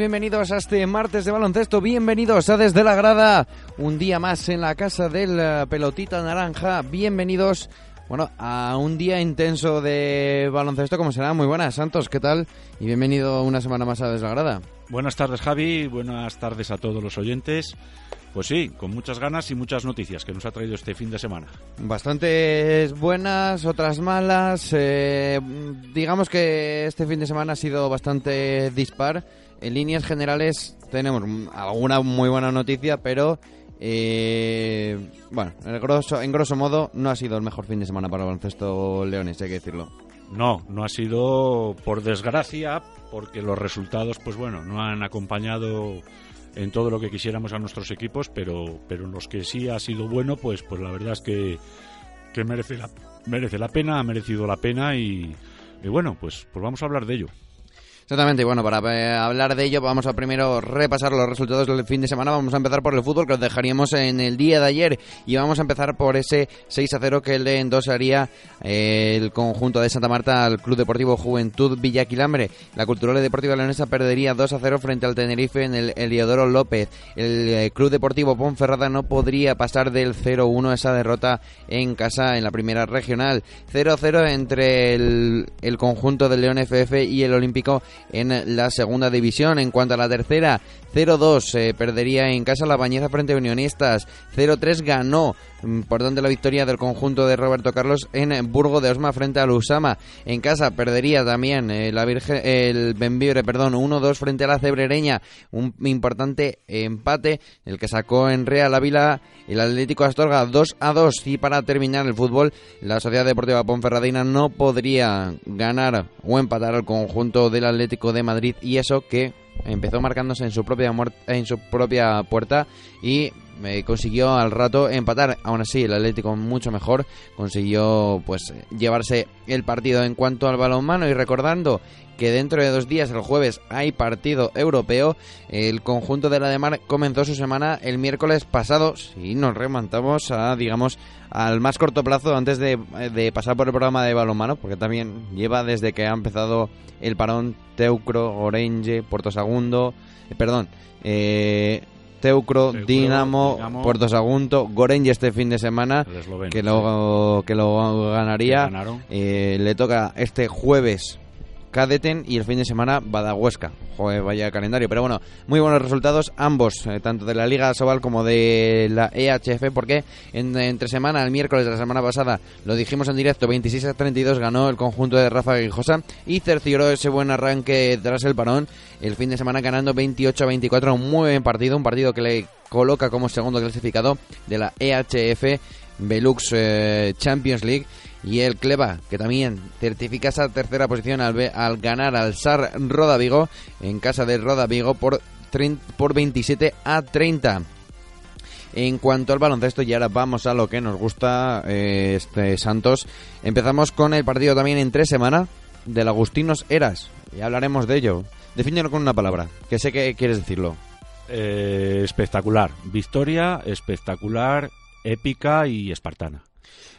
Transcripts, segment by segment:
bienvenidos a este martes de baloncesto, bienvenidos a Desde la Grada, un día más en la casa del eh, pelotita naranja, bienvenidos, bueno, a un día intenso de baloncesto como será. Muy buenas, Santos, ¿qué tal? Y bienvenido una semana más a Desde la Grada. Buenas tardes, Javi. Buenas tardes a todos los oyentes. Pues sí, con muchas ganas y muchas noticias que nos ha traído este fin de semana. Bastantes buenas, otras malas. eh, digamos que este fin de semana ha sido bastante dispar. En líneas generales tenemos alguna muy buena noticia, pero eh, bueno, en, grosso, en grosso modo no ha sido el mejor fin de semana para el baloncesto leones, hay que decirlo. No, no ha sido por desgracia, porque los resultados, pues bueno, no han acompañado en todo lo que quisiéramos a nuestros equipos, pero, pero en los que sí ha sido bueno, pues, pues la verdad es que, que merece, la, merece la pena, ha merecido la pena y, y bueno, pues, pues vamos a hablar de ello. Exactamente, y bueno, para eh, hablar de ello vamos a primero repasar los resultados del fin de semana. Vamos a empezar por el fútbol que os dejaríamos en el día de ayer y vamos a empezar por ese 6 a 0 que le endosaría eh, el conjunto de Santa Marta al Club Deportivo Juventud Villaquilambre. La Cultural Deportiva Leonesa perdería 2 a 0 frente al Tenerife en el Eliodoro López. El eh, Club Deportivo Ponferrada no podría pasar del 0-1 esa derrota en casa en la primera regional. 0-0 entre el, el conjunto del León FF y el Olímpico en la segunda división. En cuanto a la tercera, 0-2 eh, perdería en casa la Bañeza frente a Unionistas. 0-3 ganó mm, por donde la victoria del conjunto de Roberto Carlos en Burgo de Osma frente al Usama. En casa perdería también eh, la Virgen, el Benvibre, perdón, 1-2 frente a la Cebrereña. Un importante empate, el que sacó en Real Ávila el Atlético Astorga 2-2. Y para terminar el fútbol, la Sociedad Deportiva Ponferradina no podría ganar o empatar al conjunto del Atlético de Madrid. Y eso que empezó marcándose en su propia en su propia puerta y eh, consiguió al rato empatar aún así el Atlético mucho mejor consiguió pues llevarse el partido en cuanto al balonmano y recordando que dentro de dos días, el jueves, hay partido europeo. El conjunto de la de Mar comenzó su semana el miércoles pasado. Si nos remontamos a, digamos, al más corto plazo antes de, de pasar por el programa de balonmano, porque también lleva desde que ha empezado el parón Teucro, Orange, Puerto Sagundo, eh, perdón, eh, Teucro, Teucro, Dinamo, Dinamo. Puerto Sagunto, Gorenje este fin de semana, esloveno, que lo, que lo ganaría. Eh, le toca este jueves Cadeten y el fin de semana Badahuesca. Joder, vaya calendario. Pero bueno, muy buenos resultados ambos, eh, tanto de la Liga Sobal como de la EHF, porque en, entre semana, el miércoles de la semana pasada, lo dijimos en directo, 26 a 32 ganó el conjunto de Rafa Guijosa y cercioró ese buen arranque tras el parón. El fin de semana ganando 28 a 24, un muy buen partido, un partido que le coloca como segundo clasificado de la EHF Velux eh, Champions League. Y el Cleva que también certifica esa tercera posición al, al ganar al SAR Roda Vigo en casa de Roda Vigo por, por 27 a 30 en cuanto al baloncesto y ahora vamos a lo que nos gusta eh, este Santos. Empezamos con el partido también en tres semanas del Agustinos Eras y hablaremos de ello defínelo con una palabra que sé que quieres decirlo Eh, espectacular. Victoria espectacular, épica y espartana.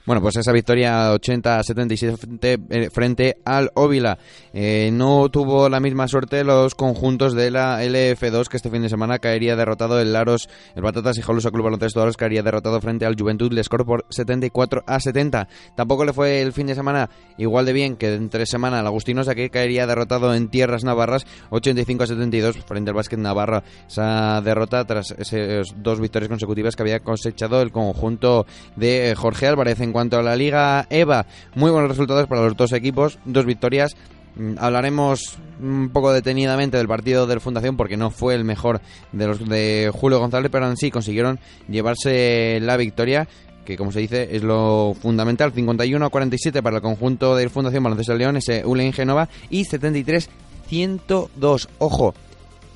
Bueno, pues esa victoria 80-77 frente, eh, frente al Óvila. Eh, no tuvo la misma suerte los conjuntos de la LF2 que este fin de semana caería derrotado el Laros, el Batatas y Jolusa Club Baloncesto Laros caería derrotado frente al Juventud Lescor por 74 a 70. Tampoco le fue el fin de semana igual de bien que entre semana el Agustinosa que caería derrotado en tierras navarras 85 a 72 frente al Básquet Navarra. Esa derrota tras esas dos victorias consecutivas que había cosechado el conjunto de Jorge Álvarez. En cuanto a la Liga EVA, muy buenos resultados para los dos equipos, dos victorias. Mm, Hablaremos un poco detenidamente del partido del Fundación porque no fue el mejor de los de Julio González, pero sí consiguieron llevarse la victoria que como se dice es lo fundamental. 51 a 47 para el conjunto del Fundación Baloncesto León ese Ulen Genova y 73 102 ojo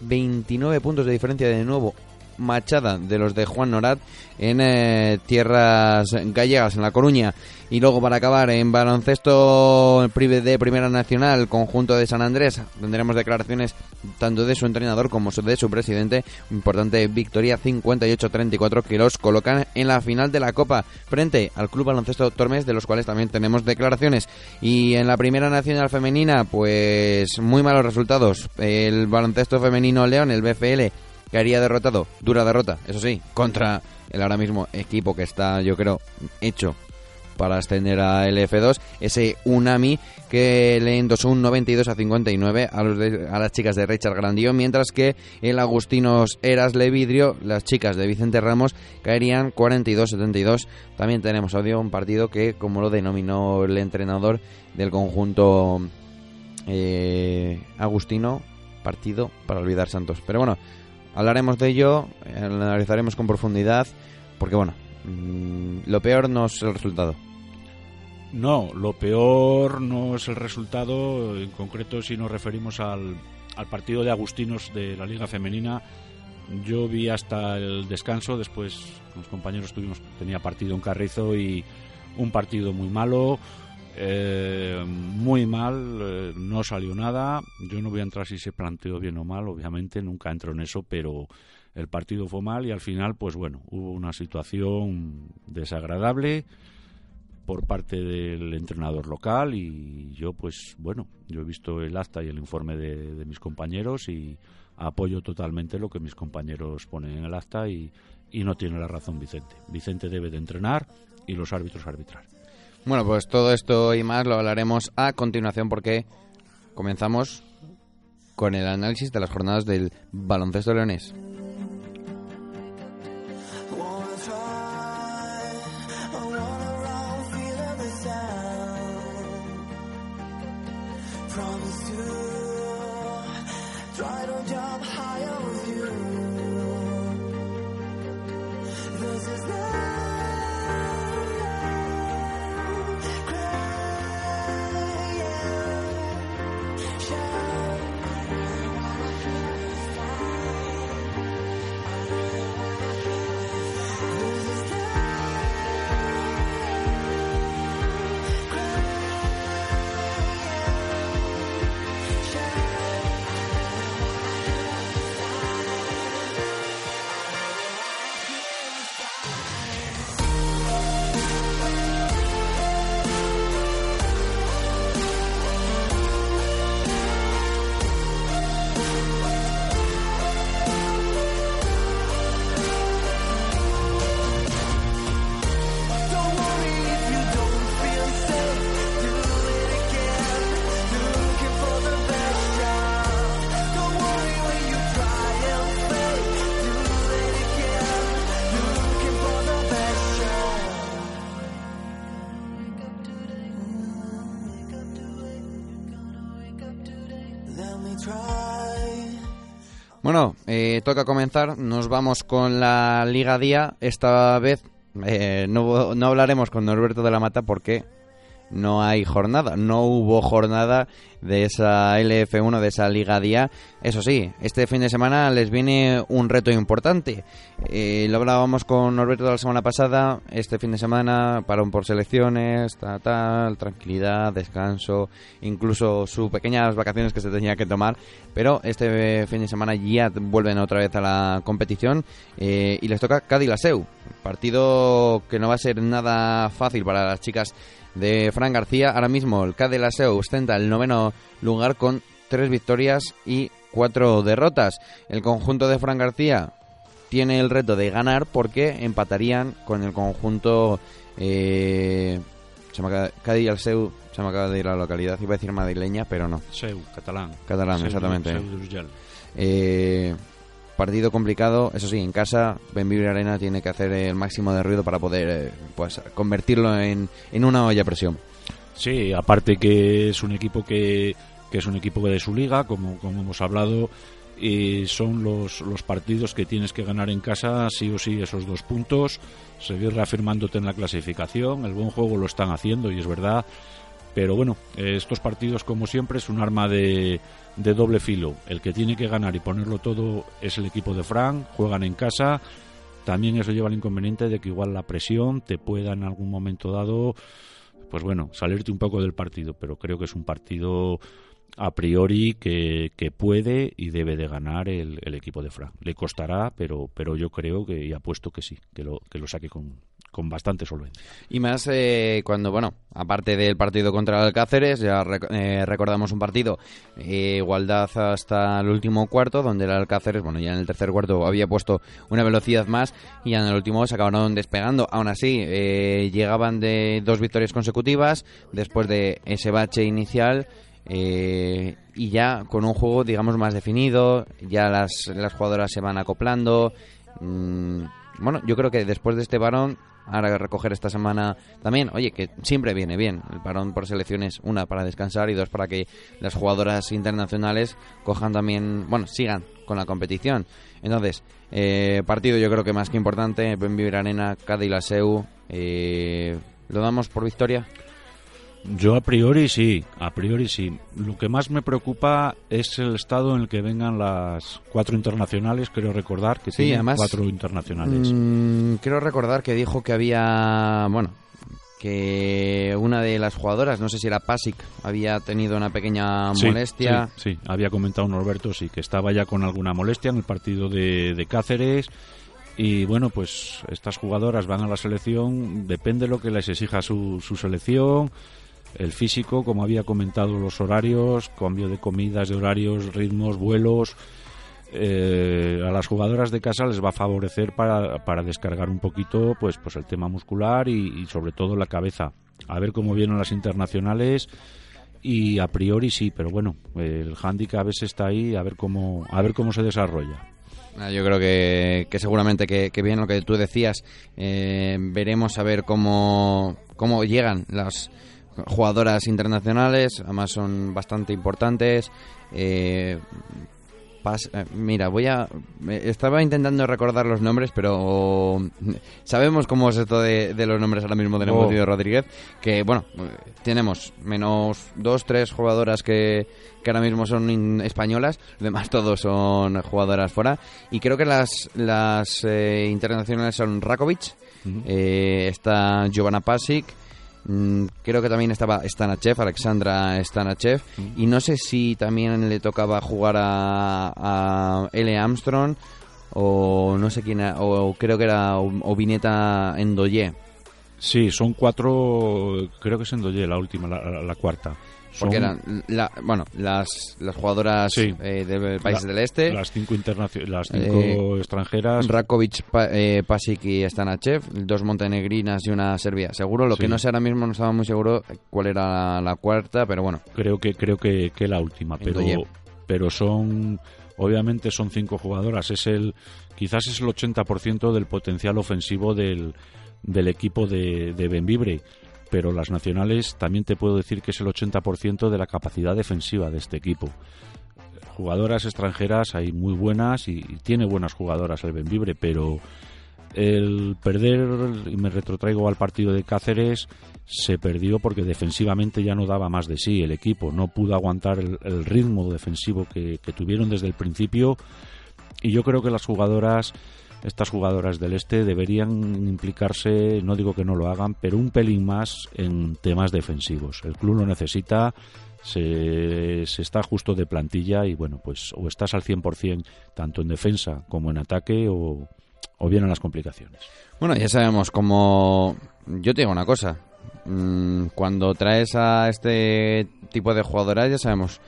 29 puntos de diferencia de nuevo machada de los de Juan Norat en eh, tierras gallegas, en La Coruña. Y luego para acabar en baloncesto de Primera Nacional, conjunto de San Andrés, tendremos declaraciones tanto de su entrenador como de su presidente. Importante victoria 58-34 que los colocan en la final de la Copa frente al Club Baloncesto Tormes, de los cuales también tenemos declaraciones. Y en la Primera Nacional Femenina, pues muy malos resultados. El baloncesto femenino León, el BFL, que haría derrotado, dura derrota, eso sí, contra el ahora mismo equipo que está, yo creo, hecho para ascender a LF2, ese Unami que le endosó un 92 a 59 a, los de- a las chicas de Richard Grandío, mientras que el Agustinos Eras Levidrio, las chicas de Vicente Ramos, caerían 42-72. También tenemos audio, un partido que, como lo denominó el entrenador del conjunto eh, Agustino, partido para olvidar Santos. Pero bueno, hablaremos de ello, eh, lo analizaremos con profundidad, porque bueno, mm, lo peor no es el resultado. No, lo peor no es el resultado, en concreto si nos referimos al, al partido de Agustinos de la Liga Femenina. Yo vi hasta el descanso, después los compañeros tuvimos, tenía partido en Carrizo y un partido muy malo, eh, muy mal, eh, no salió nada. Yo no voy a entrar si se planteó bien o mal, obviamente nunca entro en eso, pero el partido fue mal y al final, pues bueno, hubo una situación desagradable por parte del entrenador local y yo pues bueno yo he visto el acta y el informe de, mis compañeros y apoyo totalmente lo que mis compañeros ponen en el acta y no tiene la razón Vicente Vicente debe de entrenar y los árbitros arbitrar Bueno, pues todo esto y más lo hablaremos a continuación porque comenzamos con el análisis de las jornadas del baloncesto leonés. Toca comenzar. Nos vamos con la Liga Día. Esta vez eh, no, no hablaremos con Norberto de la Mata porque no hay jornada. No hubo jornada de esa LF1, de esa Liga Día. Eso sí, este fin de semana les viene un reto importante. Eh, lo hablábamos con Norberto la semana pasada. Este fin de semana, parón por selecciones, tal, tranquilidad, descanso, incluso sus pequeñas vacaciones que se tenía que tomar. Pero este fin de semana ya vuelven otra vez a la competición eh, y les toca Cádiz-Laseu. Partido que no va a ser nada fácil para las chicas de Fran García. Ahora mismo el Laseu ostenta el noveno lugar con tres victorias y cuatro derrotas. El conjunto de Fran García tiene el reto de ganar porque empatarían con el conjunto eh, se me acaba- Cádiz Laseu. Se me acaba de ir la localidad, iba a decir madrileña, pero no. Seu, catalán Catalán, Seu- exactamente. Seu. Eh, partido complicado, eso sí, en casa Benvibre Arena tiene que hacer el máximo de ruido para poder eh, pues convertirlo en, en una olla presión. Sí, aparte que es un equipo que, que que es un equipo de su liga, como, como hemos hablado, y son los, los partidos que tienes que ganar en casa, sí o sí, esos dos puntos, seguir reafirmándote en la clasificación. El buen juego lo están haciendo y es verdad. Pero bueno, eh, estos partidos, como siempre, es un arma de, de doble filo. El que tiene que ganar y ponerlo todo es el equipo de Frank, juegan en casa. También eso lleva el inconveniente de que igual la presión te pueda en algún momento dado, pues bueno, salirte un poco del partido. Pero creo que es un partido a priori que, que, puede y debe de ganar el, el, equipo de Frank. Le costará, pero, pero yo creo que y apuesto que sí, que lo, que lo saque con, con bastante solvencia. Y más eh, cuando, bueno, aparte del partido contra el Alcáceres, ya rec eh, recordamos un partido, eh, igualdad hasta el último cuarto, donde el Alcáceres, bueno, ya en el tercer cuarto había puesto una velocidad más y ya en el último se acabaron despegando. Aún así, eh, llegaban de dos victorias consecutivas después de ese bache inicial. Eh, y ya con un juego digamos más definido ya las, las jugadoras se van acoplando. Mm, bueno yo creo que después de este varón ahora recoger esta semana también oye que siempre viene bien. El parón por selecciones una para descansar y dos para que las jugadoras internacionales cojan también bueno sigan con la competición. Entonces eh, partido yo creo que más que importante Benvivir Arena Cádiz la Seu eh, lo damos por victoria yo a priori sí, a priori sí. Lo que más me preocupa es el estado en el que vengan las cuatro internacionales. Creo recordar que sí, tienen además, cuatro internacionales. Mmm, creo recordar que dijo que había, bueno, que una de las jugadoras, no sé si era Pasic, había tenido una pequeña sí, molestia. Sí, sí, había comentado Norberto, sí, que estaba ya con alguna molestia en el partido de, de Cáceres. Y bueno, pues estas jugadoras van a la selección, depende de lo que les exija su, su selección el físico, como había comentado, los horarios, cambio de comidas, de horarios, ritmos, vuelos. Eh, a las jugadoras de casa les va a favorecer para, para descargar un poquito pues, pues el tema muscular y, sobre todo la cabeza. A ver cómo vienen las internacionales y a priori sí, pero bueno, el handicap a veces está ahí, a ver cómo, a ver cómo se desarrolla. Ah, yo creo que, que seguramente que, que, bien lo que tú decías, eh, veremos a ver cómo, cómo llegan las jugadoras internacionales, además son bastante importantes. Eh, pas, eh, mira, voy a. Estaba intentando recordar los nombres, pero sabemos cómo es esto de, de los nombres ahora mismo de Negocio oh. Rodríguez. Que bueno, tenemos menos dos, tres jugadoras que, que ahora mismo son españolas, demás todos son jugadoras fuera. Y creo que las, las eh, internacionales son Rakovic, uh -huh. está Giovanna Pasic. Mm, creo que también estaba Stanachev, Alexandra Stanachev, mm. y no sé si también le tocaba jugar a, a L. Armstrong o no sé quién, o creo que era o, o Vineta Endoye. Sí, son cuatro, creo que es Endoye la última, la, la, la cuarta. Porque eran, la, bueno, las, las jugadoras sí. eh, de países la, del este. Las cinco, las cinco eh, extranjeras. Rakovic, pa, eh, Pasic y Stanachev, dos montenegrinas y una serbia. Seguro, lo sí. que no sé ahora mismo, no estaba muy seguro cuál era la, la cuarta, pero bueno. Creo que creo que, que la última, pero, pero son, obviamente son cinco jugadoras. Es el, quizás es el 80% del potencial ofensivo del, del equipo de, de Benvibre pero las nacionales también te puedo decir que es el 80% de la capacidad defensiva de este equipo. Jugadoras extranjeras hay muy buenas y, tiene buenas jugadoras el Benvibre, pero el perder, y me retrotraigo al partido de Cáceres, se perdió porque defensivamente ya no daba más de sí el equipo, no pudo aguantar el, ritmo defensivo que tuvieron desde el principio y yo creo que las jugadoras estas jugadoras del este deberían implicarse, no digo que no lo hagan, pero un pelín más en temas defensivos. El club lo necesita, se, se está justo de plantilla y bueno, pues o estás al 100% tanto en defensa como en ataque o, vienen las complicaciones. Bueno, ya sabemos cómo... Yo te digo una cosa, mm, cuando traes a este tipo de jugadoras ya sabemos,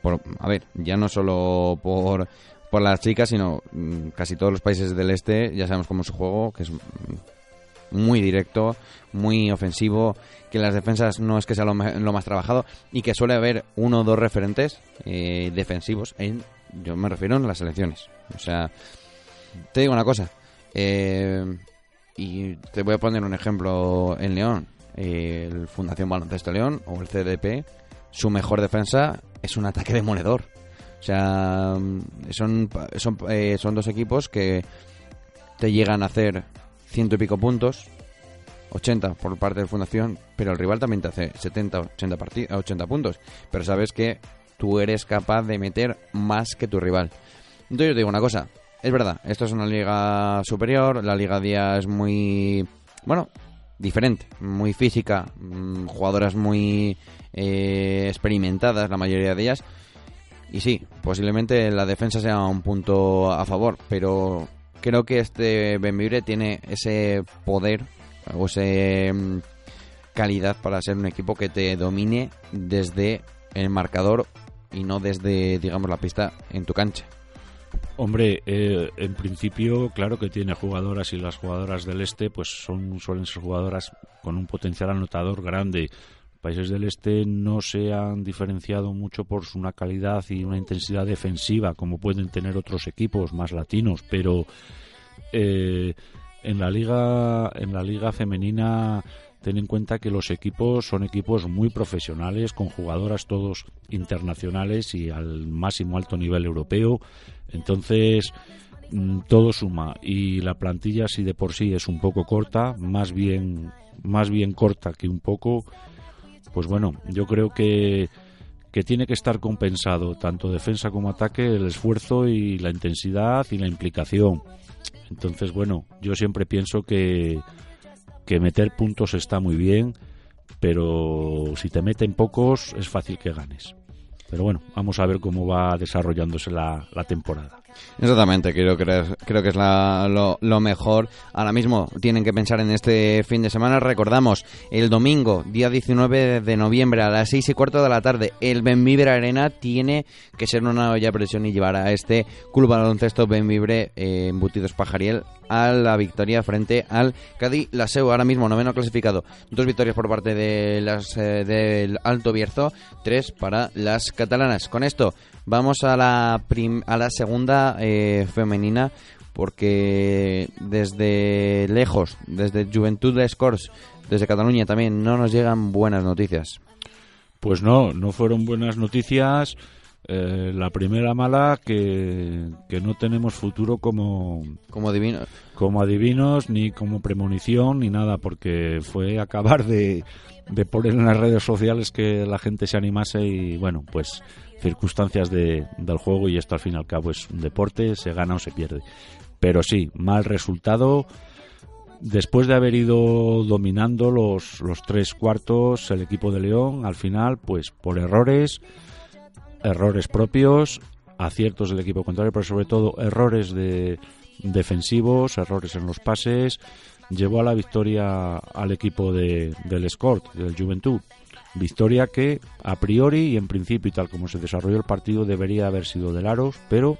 por, a ver, ya no solo por por las chicas, sino mm, casi todos los países del este, ya sabemos cómo es su juego, que es muy directo, muy ofensivo, que las defensas no es que sea lo, más trabajado y que suele haber uno o dos referentes eh, defensivos en, yo me refiero en las selecciones. O sea, te digo una cosa, eh, y te voy a poner un ejemplo en León, el Fundación Baloncesto León o el CDP su mejor defensa es un ataque demoledor. O sea, son, son, eh, son dos equipos que te llegan a hacer ciento y pico puntos, 80 por parte de Fundación, pero el rival también te hace 70, 80, 80 puntos. Pero sabes que tú eres capaz de meter más que tu rival. Entonces yo te digo una cosa, es verdad, esto es una liga superior, la liga día es muy, bueno, diferente, muy física, mm, jugadoras muy eh, experimentadas, la mayoría de ellas. Y sí, posiblemente la defensa sea un punto a favor, pero creo que este Benvibre tiene ese poder o esa mm, calidad para ser un equipo que te domine desde el marcador y no desde, digamos, la pista en tu cancha. Hombre, eh, en principio, claro que tiene jugadoras y las jugadoras del este, pues son suelen ser jugadoras con un potencial anotador grande. Países del este no se han diferenciado mucho por una calidad y una intensidad defensiva como pueden tener otros equipos más latinos, pero eh, en la liga en la liga femenina ten en cuenta que los equipos son equipos muy profesionales con jugadoras todos internacionales y al máximo alto nivel europeo. Entonces mm, todo suma. Y la plantilla si de por sí es un poco corta más bien más bien corta que un poco pues bueno yo creo que que tiene que estar compensado tanto defensa como ataque el esfuerzo y la intensidad y la implicación entonces, bueno, yo siempre pienso que, que meter puntos está muy bien, pero si te meten pocos es fácil que ganes. Pero bueno, vamos a ver cómo va desarrollándose la, la temporada. Exactamente, creo, que es lo, lo, mejor. Ahora mismo tienen que pensar en este fin de semana. Recordamos, el domingo, día 19 de noviembre, a las 6 y cuarto de la tarde, el Benvibre Arena tiene que ser una olla de presión y llevar a este club baloncesto Benvibre eh, Embutidos Pajariel a la victoria frente al Cádiz Laseu, ahora mismo noveno clasificado. Dos victorias por parte de las eh, del Alto Bierzo, tres para las catalanas. Con esto vamos a la, a la segunda eh, femenina porque desde lejos, desde Juventud de Scores, desde Cataluña también, no nos llegan buenas noticias. Pues no, no fueron buenas noticias. Eh, la primera mala que, que, no tenemos futuro como como adivinos como adivinos ni como premonición ni nada porque fue acabar de, de poner en las redes sociales que la gente se animase y bueno pues circunstancias de, del juego y esto al fin y al cabo es un deporte se gana o se pierde. Pero sí mal resultado después de haber ido dominando los, los tres cuartos el equipo de León al final pues por errores errores propios, aciertos del equipo contrario, pero sobre todo errores de defensivos, errores en los pases, llevó a la victoria al equipo de, del Escort, del Juventud. Victoria que a priori y en principio y tal como se desarrolló el partido debería haber sido del Aros, pero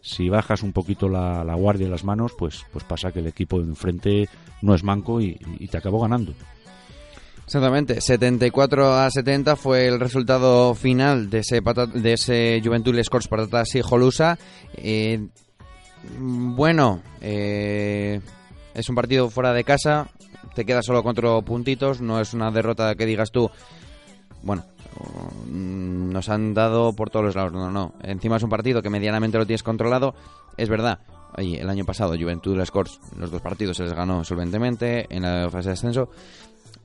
si bajas un poquito la, guardia y las manos, pues, pues pasa que el equipo de enfrente no es manco y te acabó ganando. Exactamente, 74 a 70 fue el resultado final de ese, de ese Juventud Scores Patatas y Jolusa. Eh, bueno, eh, es un partido fuera de casa, te queda solo cuatro puntitos, no es una derrota que digas tú, bueno, mm, nos han dado por todos los lados, no, no. Encima es un partido que medianamente lo tienes controlado, es verdad. el año pasado Juventud Scores, los dos partidos se les ganó solventemente en la fase de ascenso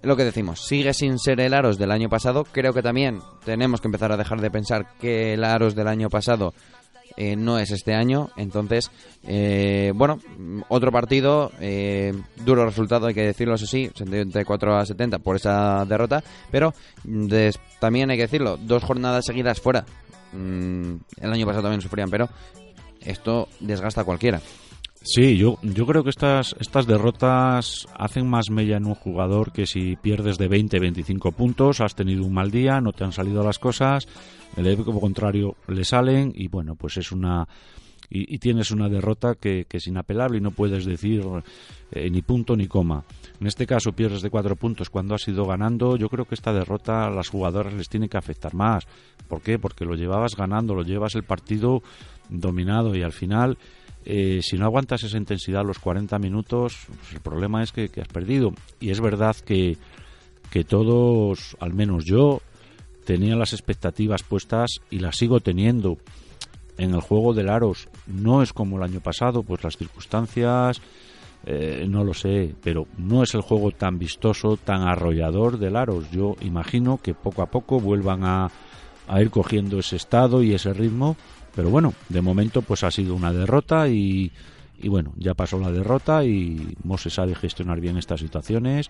lo que decimos, sigue sin ser el Aros del año pasado. Creo que también tenemos que empezar a dejar de pensar que el Aros del año pasado eh, no es este año. Entonces, eh, bueno, otro partido, eh, duro resultado, hay que decirlo, eso sí, 74 a 70 por esa derrota. Pero también hay que decirlo, dos jornadas seguidas fuera. Mm, el año pasado también sufrían, pero esto desgasta a cualquiera. Sí, yo, yo creo que estas, estas derrotas hacen más mella en un jugador que si pierdes de 20, 25 puntos, has tenido un mal día, no te han salido las cosas, el equipo contrario le salen y bueno, pues es una... Y, tienes una derrota que, que, es inapelable y no puedes decir eh, ni punto ni coma. En este caso pierdes de cuatro puntos cuando has ido ganando. Yo creo que esta derrota a las jugadoras les tiene que afectar más. ¿Por qué? Porque lo llevabas ganando, lo llevas el partido dominado y al final eh, si no aguantas esa intensidad los 40 minutos, pues el problema es que, has perdido. Y es verdad que, que todos, al menos yo, tenía las expectativas puestas y las sigo teniendo en el juego del Aros. No es como el año pasado, pues las circunstancias, eh, no lo sé, pero no es el juego tan vistoso, tan arrollador del Aros. Yo imagino que poco a poco vuelvan a, a ir cogiendo ese estado y ese ritmo, pero bueno, de momento pues ha sido una derrota y, y bueno, ya pasó la derrota y Mose sabe gestionar bien estas situaciones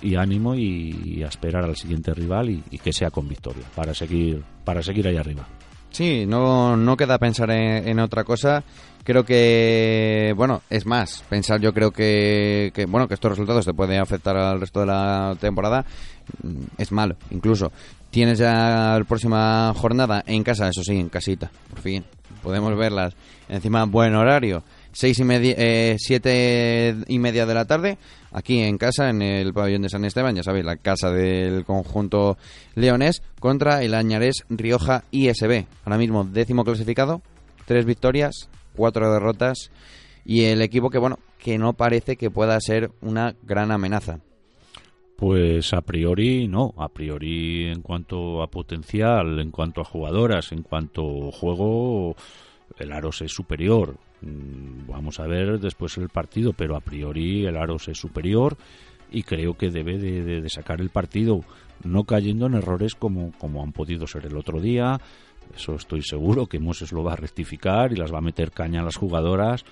y ánimo y, a esperar al siguiente rival y, que sea con victoria para seguir para seguir ahí arriba. Sí, no, no queda pensar en, otra cosa. Creo que, bueno, es más, pensar yo creo que, que, bueno, que estos resultados te pueden afectar al resto de la temporada. mm, Es malo, incluso. Tienes ya la próxima jornada en casa, eso sí, en casita, por fin. Podemos verlas. Encima, buen horario. Seis y media, eh, siete y media de la tarde, aquí en casa, en el pabellón de San Esteban, ya sabéis, la casa del conjunto leonés, contra el Añarés Rioja ISB. Ahora mismo décimo clasificado, tres victorias, cuatro derrotas, y el equipo que, bueno, que no parece que pueda ser una gran amenaza. Pues a priori no, a priori en cuanto a potencial, en cuanto a jugadoras, en cuanto a juego, el Aros es superior. Mm, Vamos a ver después el partido, pero a priori el Aros es superior y creo que debe de, sacar el partido, no cayendo en errores como, como han podido ser el otro día. Eso estoy seguro que Moses lo va a rectificar y las va a meter caña a las jugadoras.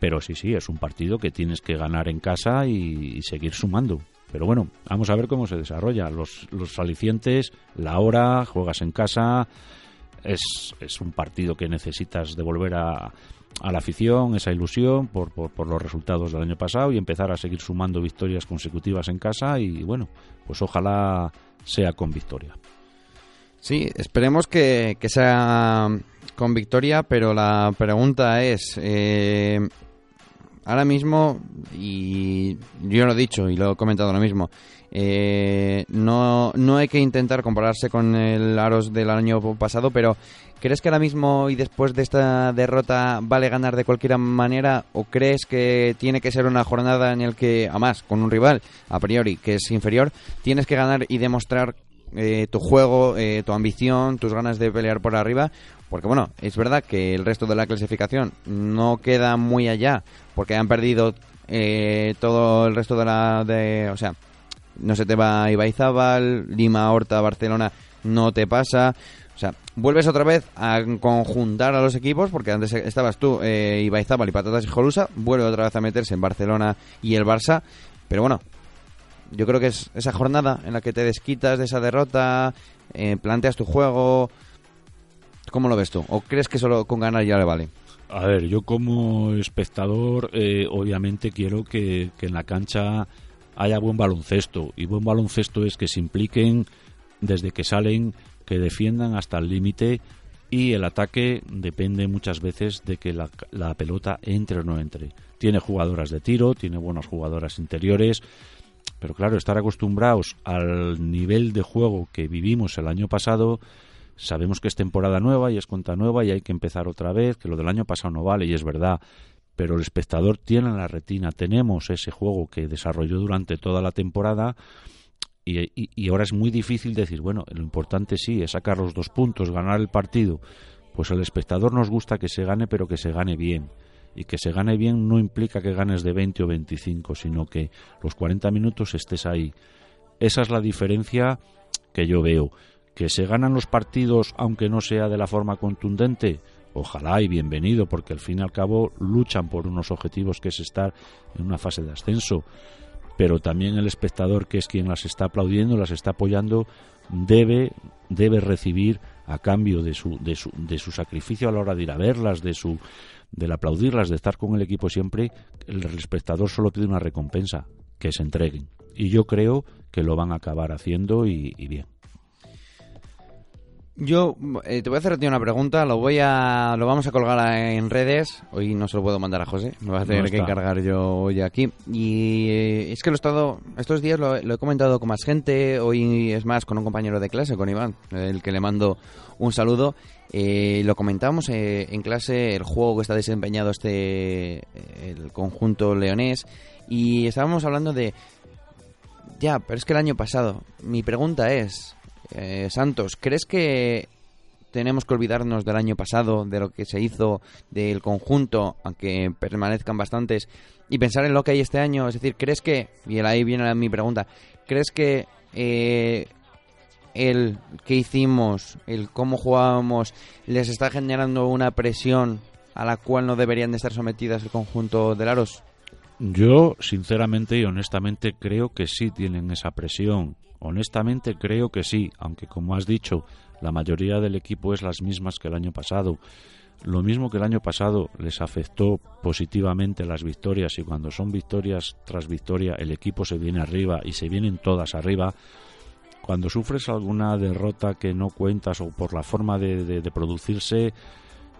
Pero sí, sí, es un partido que tienes que ganar en casa y, seguir sumando. Pero bueno, vamos a ver cómo se desarrolla. Los, los la hora, juegas en casa, es, es un partido que necesitas devolver a, a la afición esa ilusión por, por, los resultados del año pasado y empezar a seguir sumando victorias consecutivas en casa y bueno, pues ojalá sea con victoria. Sí, esperemos que, que sea con victoria, pero la pregunta es, eh, ahora mismo, y yo lo he dicho y lo he comentado ahora mismo, eh, no, no hay que intentar compararse con el Aros del año pasado, pero ¿crees que ahora mismo y después de esta derrota vale ganar de cualquier manera o crees que tiene que ser una jornada en el que, además, con un rival a priori que es inferior, tienes que ganar y demostrar eh, tu juego, eh, tu ambición, tus ganas de pelear por arriba. Porque bueno, es verdad que el resto de la clasificación no queda muy allá, porque han perdido eh, todo el resto de la... De, o sea, no se te va Ibaizábal, Lima, Horta, Barcelona, no te pasa. O sea, vuelves otra vez a conjuntar a los equipos, porque antes estabas tú, eh, Ibaizábal y Patatas y Jolusa, vuelve otra vez a meterse en Barcelona y el Barça. Pero bueno, yo creo que es esa jornada en la que te desquitas de esa derrota, eh, planteas tu juego. ¿Cómo lo ves tú? ¿O crees que solo con ganar ya le vale? A ver, yo como espectador, eh, obviamente quiero que, que en la cancha haya buen baloncesto. Y buen baloncesto es que se impliquen desde que salen, que defiendan hasta el límite. Y el ataque depende muchas veces de que la, pelota entre o no entre. Tiene jugadoras de tiro, tiene buenas jugadoras interiores. Pero claro, estar acostumbrados al nivel de juego que vivimos el año pasado, sabemos que es temporada nueva y es cuenta nueva y hay que empezar otra vez, que lo del año pasado no vale y es verdad, pero el espectador tiene en la retina, tenemos ese juego que desarrolló durante toda la temporada y, y- ahora es muy difícil decir, bueno, lo importante sí es sacar los dos puntos, ganar el partido. Pues el espectador nos gusta que se gane, pero que se gane bien. Y que se gane bien no implica que ganes de 20 o 25, sino que los 40 minutos estés ahí. Esa es la diferencia que yo veo. Que se ganan los partidos aunque no sea de la forma contundente, ojalá y bienvenido, porque al fin y al cabo luchan por unos objetivos que es estar en una fase de ascenso. Pero también el espectador, que es quien las está aplaudiendo, las está apoyando, debe, debe recibir a cambio de su, de, su, de su sacrificio a la hora de ir a verlas, de su del aplaudirlas, de estar con el equipo siempre, el espectador solo pide una recompensa, que se entreguen. Y yo creo que lo van a acabar haciendo y, y bien. Yo eh, te voy a hacer a ti una pregunta, lo voy a lo vamos a colgar en redes. Hoy no se lo puedo mandar a José, me voy a tener No que encargar yo hoy aquí. Y eh, es que lo he estado estos días lo, lo he comentado con más gente, hoy es más con un compañero de clase, con Iván, el que le mando un saludo. Eh, lo comentamos eh, en clase el juego que está desempeñado este el conjunto leonés y estábamos hablando de ya, pero es que el año pasado mi pregunta es Eh, Santos, ¿crees que tenemos que olvidarnos del año pasado, de lo que se hizo, del conjunto, aunque permanezcan bastantes, y pensar en lo que hay este año? Es decir, ¿crees que, y ahí viene mi pregunta, ¿crees que eh, el que hicimos, el cómo jugábamos, les está generando una presión a la cual no deberían de estar sometidas el conjunto de Laros? Yo, sinceramente y honestamente, creo que sí tienen esa presión. Honestamente, creo que sí, aunque como has dicho, la mayoría del equipo es las mismas que el año pasado. Lo mismo que el año pasado les afectó positivamente las victorias y cuando son victorias tras victoria el equipo se viene arriba y se vienen todas arriba, cuando sufres alguna derrota que no cuentas o por la forma de, de, de producirse,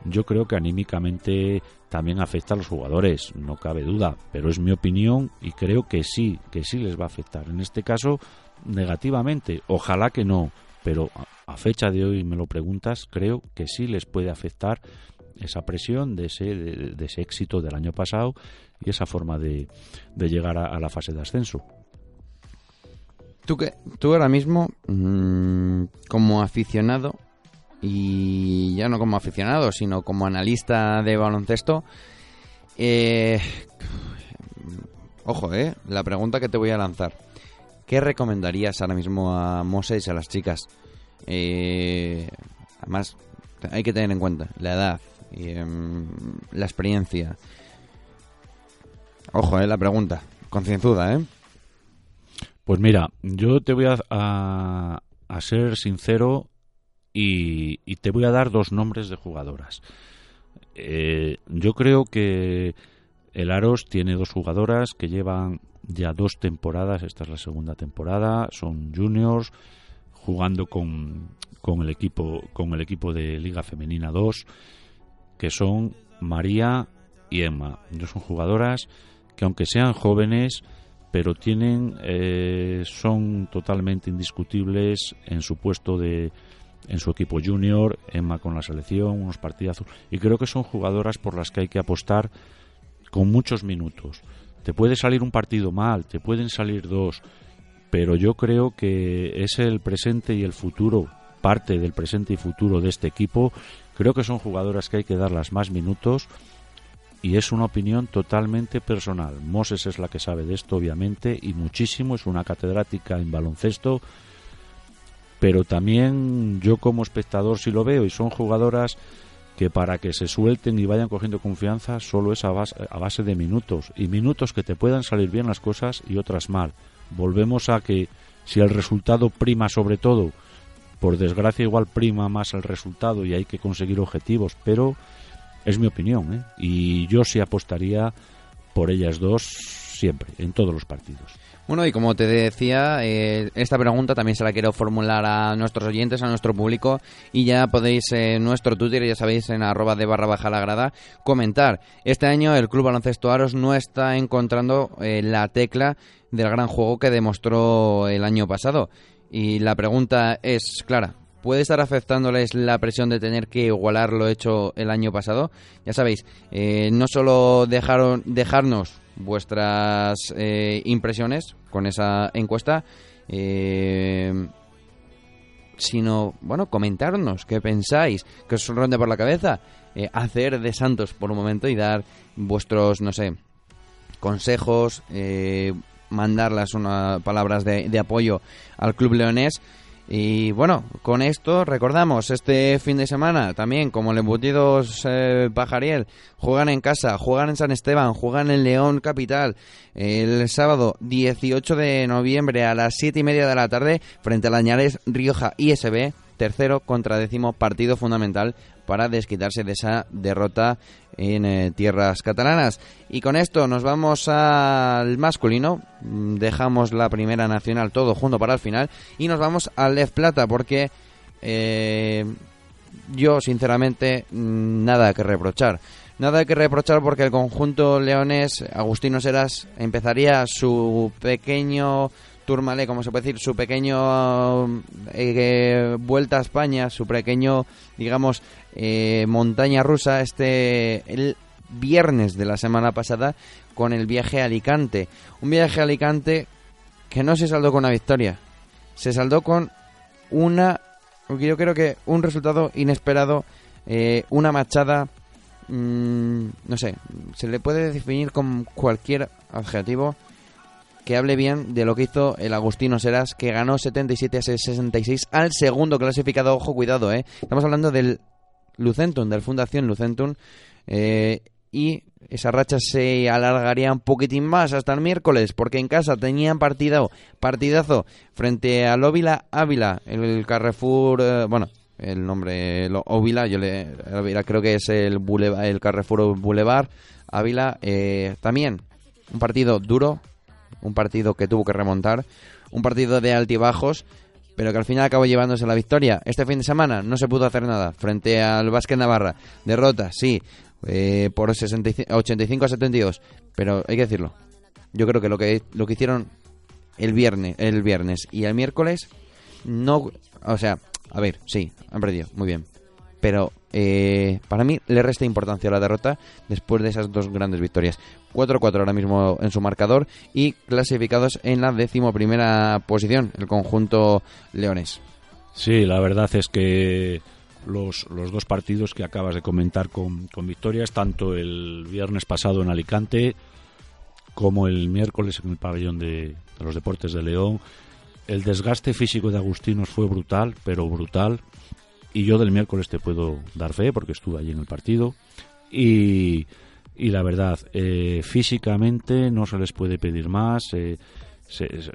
yo creo que anímicamente también afecta a los jugadores, no cabe duda, pero es mi opinión y creo que sí, que sí les va a afectar. En este caso, negativamente, ojalá que no, pero a fecha de hoy me lo preguntas, creo que sí les puede afectar esa presión de ese, de, ese éxito del año pasado y esa forma de, de llegar a, la fase de ascenso. Tú, que, tú ahora mismo, mmm, como aficionado, y ya no como aficionado, sino como analista de baloncesto, eh, ojo, eh, la pregunta que te voy a lanzar. ¿Qué recomendarías ahora mismo a Moses y a las chicas? Eh, además, hay que tener en cuenta la edad, y, eh, la experiencia. Ojo, eh, la pregunta. Concienzuda, ¿eh? Pues mira, yo te voy a, a, a ser sincero y, y, te voy a dar dos nombres de jugadoras. Eh, yo creo que el Aros tiene dos jugadoras que llevan ya dos temporadas, esta es la segunda temporada, son juniors, jugando con, con, el equipo con el equipo de Liga Femenina 2 que son María y Emma. Son jugadoras que aunque sean jóvenes pero tienen eh, son totalmente indiscutibles en su puesto de en su equipo junior, Emma con la selección, unos partidazos y creo que son jugadoras por las que hay que apostar con muchos minutos. Te puede salir un partido mal, te pueden salir dos, pero yo creo que es el presente y el futuro, parte del presente y futuro de este equipo. Creo que son jugadoras que hay que darlas más minutos y es una opinión totalmente personal. Moses es la que sabe de esto, obviamente, y muchísimo, es una catedrática en baloncesto, pero también yo como espectador sí lo veo y son jugadoras que para que se suelten y vayan cogiendo confianza solo es a base, a base de minutos y minutos que te puedan salir bien las cosas y otras mal volvemos a que si el resultado prima sobre todo, por desgracia igual prima más el resultado y hay que conseguir objetivos, pero es mi opinión, ¿eh? y yo sí apostaría por ellas dos siempre, en todos los partidos. Bueno, y como te decía, eh, esta pregunta también se la quiero formular a nuestros oyentes, a nuestro público, y ya podéis en nuestro Twitter, ya sabéis, en arroba de barra baja la grada, comentar. Este año el Club Baloncesto Aros no está encontrando eh, la tecla del gran juego que demostró el año pasado. Y la pregunta es clara. ¿Puede estar afectándoles la presión de tener que igualar lo hecho el año pasado? Ya sabéis, eh, no solo dejaron, dejarnos vuestras eh, impresiones con esa encuesta, eh, sino, bueno, comentarnos qué pensáis, que os ronde por la cabeza, eh, hacer de Santos por un momento y dar vuestros, no sé, consejos, eh, mandarlas unas palabras de, de apoyo al Club Leonés. Y bueno, con esto recordamos este fin de semana también, como el embutidos eh, Pajariel, juegan en casa, juegan en San Esteban, juegan en León Capital el sábado 18 de noviembre a las 7 y media de la tarde frente a la Añares Rioja ISB, tercero contra décimo partido fundamental para desquitarse de esa derrota en eh, tierras catalanas. Y con esto nos vamos al masculino, dejamos la primera nacional todo junto para el final y nos vamos al Lef Plata porque eh, yo sinceramente nada que reprochar. Nada que reprochar porque el conjunto leones, Agustino Seras, empezaría su pequeño Tourmalet, como se puede decir, su pequeño eh, vuelta a España, su pequeño, digamos, eh, montaña rusa, este el viernes de la semana pasada con el viaje a Alicante. Un viaje a Alicante que no se saldó con una victoria, se saldó con una, yo creo que un resultado inesperado, eh, una machada, mm, no sé, se le puede definir con cualquier adjetivo que hable bien de lo que hizo el Agustino Seras, que ganó 77 a 66 al segundo clasificado. Ojo, cuidado, ¿eh? Estamos hablando del Lucentum, del Fundación Lucentum. Eh, y esa racha se alargaría un poquitín más hasta el miércoles, porque en casa tenían partido, partidazo frente a Óvila Ávila, el Carrefour, eh, bueno, el nombre Óvila, yo le creo que es el Carrefour Boulevard Ávila, eh, también un partido duro, un partido que tuvo que remontar, un partido de altibajos, pero que al final acabó llevándose la victoria. Este fin de semana no se pudo hacer nada frente al Vázquez Navarra. Derrota, sí, eh, por 65 85 a 72, pero hay que decirlo. Yo creo que lo que lo que hicieron el viernes, el viernes y el miércoles no, o sea, a ver, sí, han perdido, muy bien. Pero eh, para mí le resta importancia a la derrota después de esas dos grandes victorias. 4-4 ahora mismo en su marcador y clasificados en la decimoprimera posición, el conjunto leones. Sí, la verdad es que los, los dos partidos que acabas de comentar con, con victorias, tanto el viernes pasado en Alicante como el miércoles en el pabellón de, de los deportes de León, el desgaste físico de Agustinos fue brutal, pero brutal. Y yo del miércoles te puedo dar fe porque estuve allí en el partido. Y, y la verdad, eh, físicamente no se les puede pedir más. se,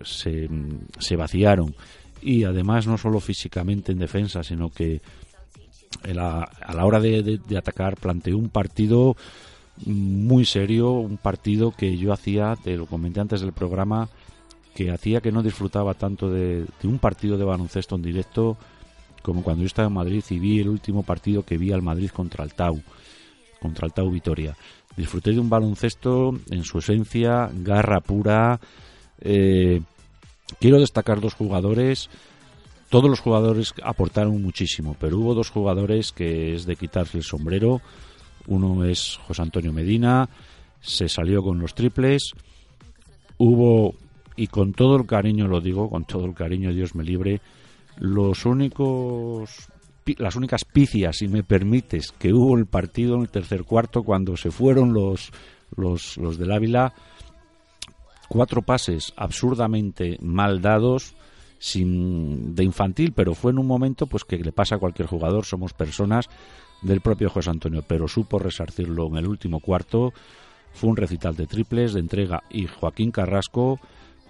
se, vaciaron. Y además, no solo físicamente en defensa, sino que la- a la hora de, de- de atacar planteó un partido muy serio, un partido que yo hacía, te lo comenté antes del programa, que hacía que no disfrutaba tanto de, de un partido de baloncesto en directo como cuando yo estaba en Madrid y vi el último partido que vi al Madrid contra el Tau, contra el Tau Vitoria. Disfruté de un baloncesto en su esencia, garra pura. eh, quiero destacar dos jugadores. Todos los jugadores aportaron muchísimo, pero hubo dos jugadores que es de quitarse el sombrero. Uno es José Antonio Medina, se salió con los triples. Hubo, y con todo el cariño lo digo, con todo el cariño, Dios me libre, los únicos las únicas picias, si me permites, que hubo el partido en el tercer cuarto cuando se fueron los, los, los del Ávila, cuatro pases absurdamente mal dados, sin, de infantil, pero fue en un momento pues que le pasa a cualquier jugador, somos personas del propio José Antonio, pero supo resarcirlo en el último cuarto, fue un recital de triples, de entrega, y Joaquín Carrasco,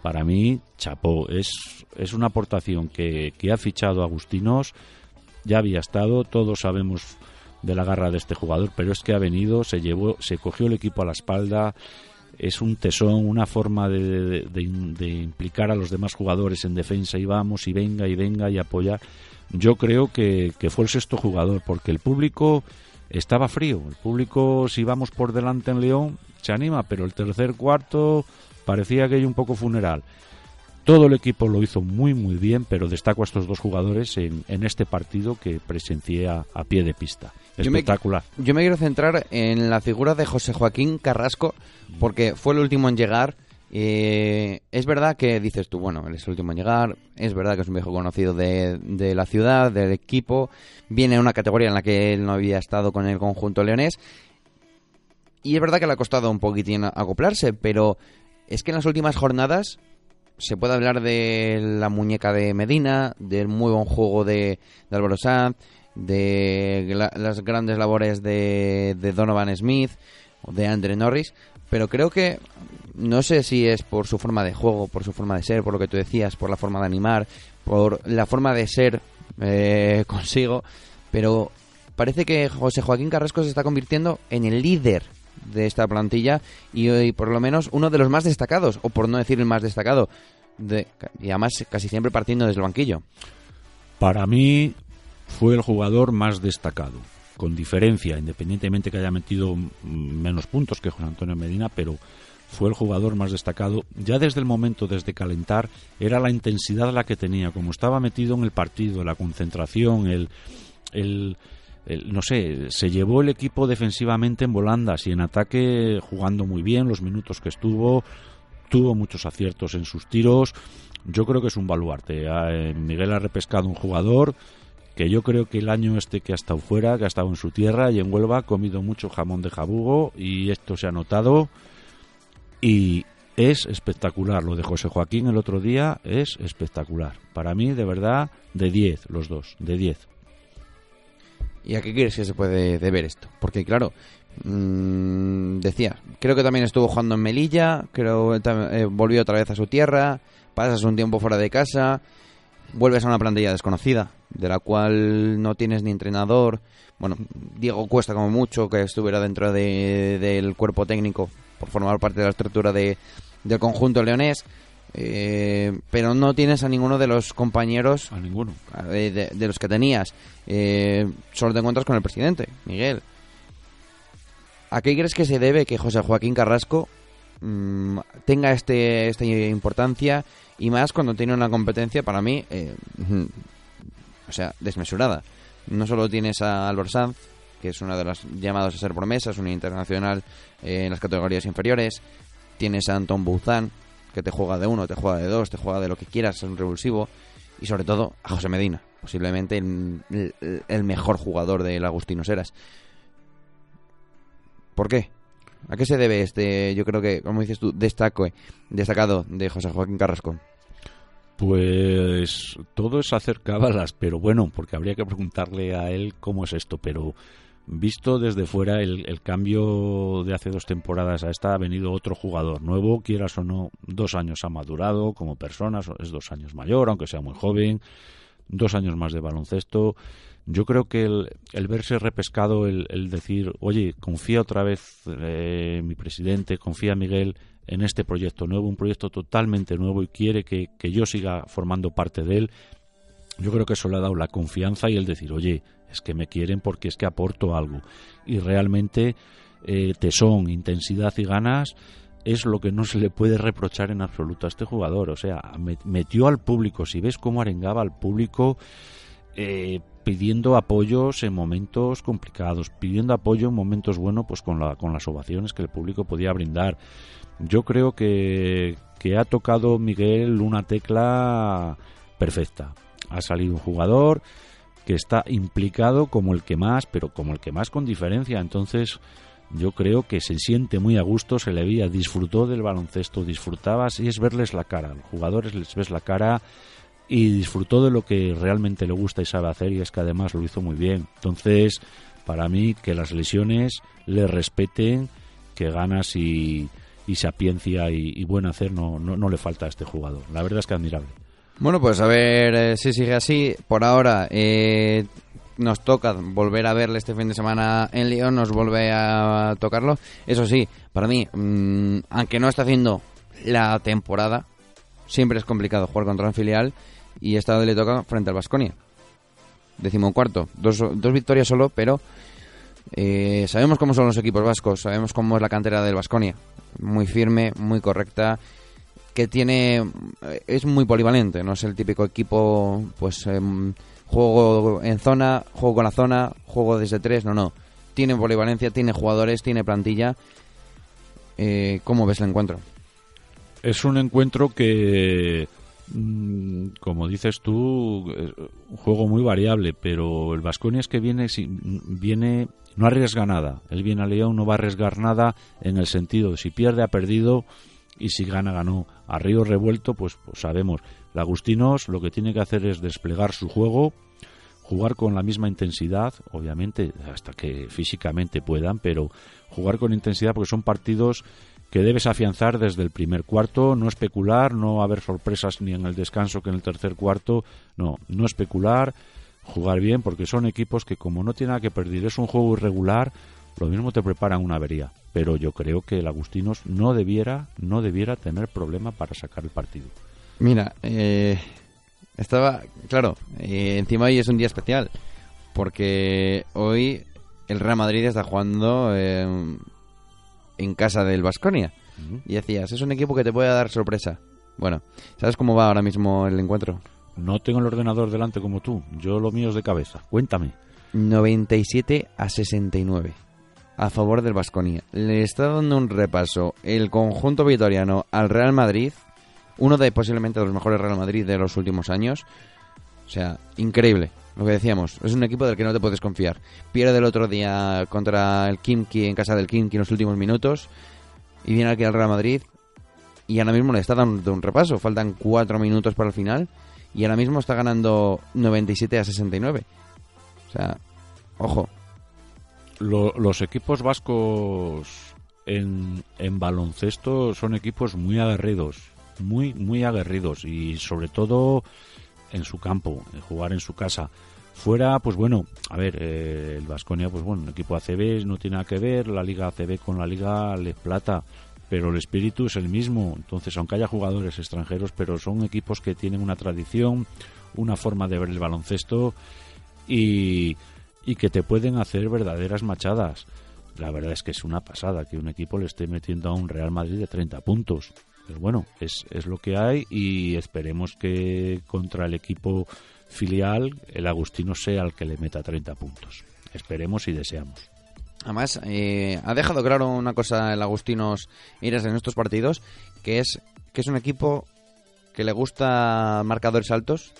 para mí, chapó, es, es una aportación que, que ha fichado Agustinos, ya había estado, todos sabemos de la garra de este jugador, pero es que ha venido, se llevó, se cogió el equipo a la espalda, es un tesón, una forma de, de- implicar a los demás jugadores en defensa. Y vamos y venga y venga y apoyar. Yo creo que, que fue el sexto jugador, porque el público estaba frío. El público, si vamos por delante en León, se anima, pero el tercer cuarto parecía que hay un poco funeral. Todo el equipo lo hizo muy muy bien, pero destaco a estos dos jugadores en, en este partido que presencié a, a pie de pista. Yo me- Espectacular. Yo me quiero centrar en la figura de José Joaquín Carrasco, porque fue el último en llegar. Eh, es verdad que dices tú, bueno, él es el último en llegar, es verdad que es un viejo conocido de, de la ciudad, del equipo, viene de una categoría en la que él no había estado con el conjunto leonés, y es verdad que le ha costado un poquitín acoplarse, pero es que en las últimas jornadas se puede hablar de la muñeca de Medina, del muy buen juego de, Álvaro Sanz, de la- las grandes labores de, de Donovan Smith de Andre Norris, pero creo que no sé si es por su forma de juego, por su forma de ser, por lo que tú decías, por la forma de animar, por la forma de ser eh, consigo, pero parece que José Joaquín Carrasco se está convirtiendo en el líder de esta plantilla y, y por lo menos uno de los más destacados, o por no decir el más destacado, de, y además casi siempre partiendo desde el banquillo. Para mí fue el jugador más destacado, con diferencia, independientemente que haya metido menos puntos que José Antonio Medina, pero fue el jugador más destacado. Ya desde el momento, desde calentar, era la intensidad la que tenía, como estaba metido en el partido, la concentración, el, el- no sé, se llevó el equipo defensivamente en volandas y en ataque jugando muy bien los minutos que estuvo. tuvo muchos aciertos en sus tiros. Yo creo que es un baluarte. Eh, Miguel ha repescado un jugador que yo creo que el año este que ha estado fuera, que ha estado en su tierra y en Huelva, ha comido mucho jamón de jabugo y esto se ha notado y es espectacular. Lo de José Joaquín el otro día es espectacular. Para mí, de verdad, de 10 los dos, de 10. ¿Y a qué crees que se puede deber esto? Porque claro, mm, decía, creo que también estuvo jugando en Melilla, creo que eh, volvió otra vez a su tierra, pasas un tiempo fuera de casa, vuelves a una plantilla desconocida, de la cual no tienes ni entrenador. Bueno, Diego Cuesta como mucho que estuviera dentro de- del cuerpo técnico por formar parte de la estructura de, del conjunto leonés. Eh, pero no tienes a ninguno de los compañeros A ninguno. de, de- de los que tenías. Eh, solo te encuentras con el presidente, Miguel. ¿A qué crees que se debe que José Joaquín Carrasco mm, tenga este, esta importancia y más cuando tiene una competencia para mí, eh, o sea, desmesurada? No solo tienes a Albert Sanz, que es uno de los llamados a ser promesas, un internacional eh, en las categorías inferiores. Tienes a Anton Buzán, que te juega de uno, te juega de dos, te juega de lo que quieras, es un revulsivo. Y sobre todo a José Medina, posiblemente el, mejor jugador del Agustino Seras. ¿Por qué? ¿A qué se debe este, yo creo que, como dices tú, destaco, destacado de José Joaquín Carrasco? Pues todo es hacer cábalas, pero bueno, porque habría que preguntarle a él cómo es esto, pero visto desde fuera el, el cambio de hace dos temporadas a esta ha venido otro jugador nuevo, quieras o no, dos años ha madurado como persona, es dos años mayor, aunque sea muy joven, dos años más de baloncesto. Yo creo que el, el verse repescado, el, el decir, oye, confía otra vez eh, mi presidente, confía Miguel en este proyecto nuevo, un proyecto totalmente nuevo y quiere que, que yo siga formando parte de él, yo creo que eso le ha dado la confianza y el decir, oye, es que me quieren porque es que aporto algo. Y realmente eh, tesón, intensidad y ganas es lo que no se le puede reprochar en absoluto a este jugador. O sea, met- metió al público, si ves cómo arengaba al público eh, pidiendo apoyos en momentos complicados, pidiendo apoyo en momentos buenos, pues con, la, con las ovaciones que el público podía brindar. Yo creo que, que ha tocado Miguel una tecla perfecta. Ha salido un jugador que está implicado como el que más, pero como el que más con diferencia. Entonces, yo creo que se siente muy a gusto, se le veía, disfrutó del baloncesto, disfrutaba, si es verles la cara, los jugadores les ves la cara y disfrutó de lo que realmente le gusta y sabe hacer y es que además lo hizo muy bien. Entonces, para mí, que las lesiones le respeten, que ganas y, y sapiencia y, y buen hacer no, no, no le falta a este jugador. La verdad es que admirable. Bueno, pues a ver eh, si sigue así. Por ahora eh, nos toca volver a verle este fin de semana en Lyon, nos vuelve a tocarlo. Eso sí, para mí, mm, aunque no está haciendo la temporada, siempre es complicado jugar contra un filial y esta vez le toca frente al Vasconia. Decimocuarto, dos, dos victorias solo, pero eh, sabemos cómo son los equipos vascos, sabemos cómo es la cantera del Vasconia. Muy firme, muy correcta, que tiene eh, es muy polivalente, no es el típico equipo, pues em, juego en zona, juego con la zona, juego desde tres, no, no. Tiene polivalencia, tiene jugadores, tiene plantilla. Eh, ¿Cómo ves el encuentro? Es un encuentro que, mm, como dices tú, un juego muy variable, pero el Vasconia es que viene, viene, no arriesga nada. Él viene a León, no va a arriesgar nada en el sentido si pierde, ha perdido y si gana, ganó. A Río Revuelto, pues, pues sabemos. El Agustinos lo que tiene que hacer es desplegar su juego, jugar con la misma intensidad, obviamente, hasta que físicamente puedan, pero jugar con intensidad porque son partidos que debes afianzar desde el primer cuarto, no especular, no haber sorpresas ni en el descanso que en el tercer cuarto, no, no especular, jugar bien, porque son equipos que como no tiene nada que perder, es un juego irregular, lo mismo te preparan una avería. Pero yo creo que el Agustinos no debiera, no debiera tener problema para sacar el partido. Mira, eh, estaba, claro, eh, encima hoy es un día especial, porque hoy el Real Madrid está jugando eh, en casa del Vasconia. Y decías, es un equipo que te puede dar sorpresa. Bueno, ¿sabes cómo va ahora mismo el encuentro? No tengo el ordenador delante como tú, yo lo mío es de cabeza. Cuéntame. 97 a 69. A favor del Vasconia. Le está dando un repaso el conjunto vitoriano al Real Madrid, uno de posiblemente los mejores Real Madrid de los últimos años. O sea, increíble. Lo que decíamos, es un equipo del que no te puedes confiar. Pierde el otro día contra el Kimki en casa del Kimki en los últimos minutos y viene aquí al Real Madrid y ahora mismo le está dando un repaso. Faltan cuatro minutos para el final y ahora mismo está ganando 97 a 69. O sea, ojo, Lo- los equipos vascos en, baloncesto son equipos muy aguerridos, muy, muy aguerridos y sobre todo en su campo, en jugar en su casa. Fuera, pues bueno, a ver, eh, el Vasconia, pues bueno, un equipo ACB no tiene nada que ver, la Liga ACB con la Liga Les Plata, pero el espíritu es el mismo. Entonces, aunque haya jugadores extranjeros, pero son equipos que tienen una tradición, una forma de ver el baloncesto y, y que te pueden hacer verdaderas machadas. La verdad es que es una pasada que un equipo le esté metiendo a un Real Madrid de 30 puntos. Pero bueno, es, es lo que hay y esperemos que contra el equipo filial el Agustino sea el que le meta 30 puntos. Esperemos y deseamos. Además, eh, ha dejado claro una cosa el Agustinos Iras en estos partidos, que es que es un equipo que le gusta marcadores altos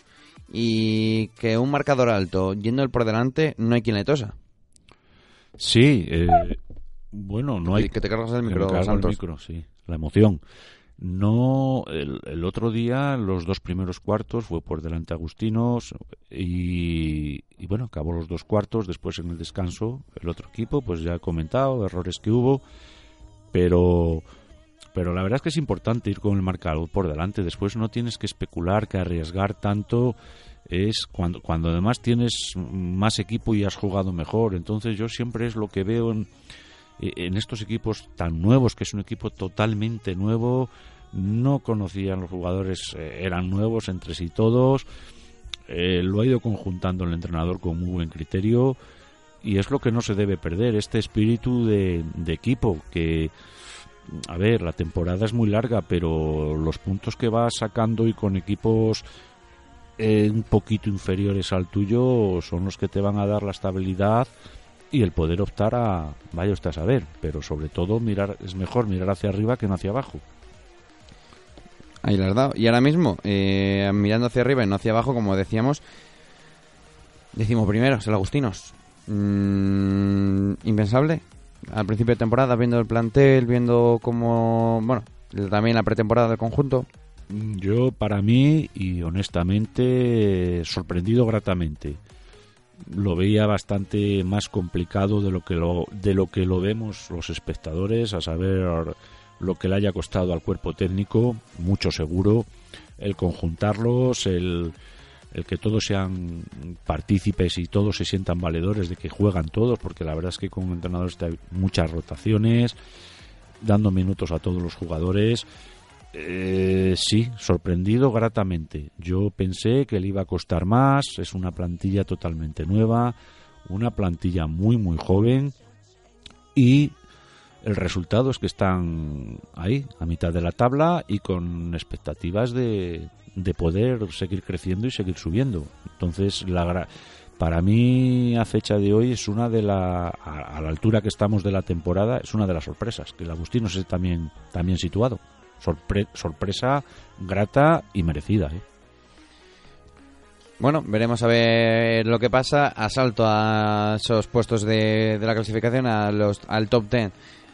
y que un marcador alto yendo el por delante no hay quien le tosa. Sí, eh, bueno, no hay que te cargas el micro, el micro, sí, la emoción. No, el, el otro día, los dos primeros cuartos fue por delante Agustinos y, y bueno, acabó los dos cuartos. Después en el descanso, el otro equipo, pues ya he comentado, errores que hubo, pero, pero la verdad es que es importante ir con el marcador por delante. Después no tienes que especular, que arriesgar tanto. Es cuando, cuando además tienes más equipo y has jugado mejor. Entonces yo siempre es lo que veo en, estos equipos tan nuevos, que es un equipo totalmente nuevo, no conocían los jugadores, eh, eran nuevos entre sí todos, eh, lo ha ido conjuntando el entrenador con muy buen criterio y es lo que no se debe perder, este espíritu de equipo que... A ver, la temporada es muy larga, pero los puntos que vas sacando y con equipos eh, un poquito inferiores al tuyo son los que te van a dar la estabilidad y el poder optar a vaya usted a saber, pero sobre todo mirar es mejor mirar hacia arriba que no hacia abajo. Ahí la has dado. Y ahora mismo, eh, mirando hacia arriba y no hacia abajo, como decíamos, decimos primero, el Agustinos. Mm, impensable. Al principio de temporada, viendo el plantel, viendo cómo. Bueno, también la pretemporada del conjunto. Yo para mí y honestamente sorprendido gratamente. Lo veía bastante más complicado de lo que lo de lo que lo vemos los espectadores, a saber lo que le haya costado al cuerpo técnico, mucho seguro, el conjuntarlos, el, el que todos sean partícipes y todos se sientan valedores de que juegan todos, porque la verdad es que con entrenadores hay muchas rotaciones, dando minutos a todos los jugadores. Eh, sí, sorprendido gratamente. Yo pensé que le iba a costar más, es una plantilla totalmente nueva, una plantilla muy muy joven y el resultado es que están ahí, a mitad de la tabla y con expectativas de, de poder seguir creciendo y seguir subiendo. Entonces, la, para mí, a fecha de hoy, es una de la, a, la altura que estamos de la temporada, es una de las sorpresas, que el Agustino se también, también situado. Sorpre- sorpresa grata y merecida. ¿eh? Bueno, veremos a ver lo que pasa. Asalto a esos puestos de, de la clasificación, a los, al top 10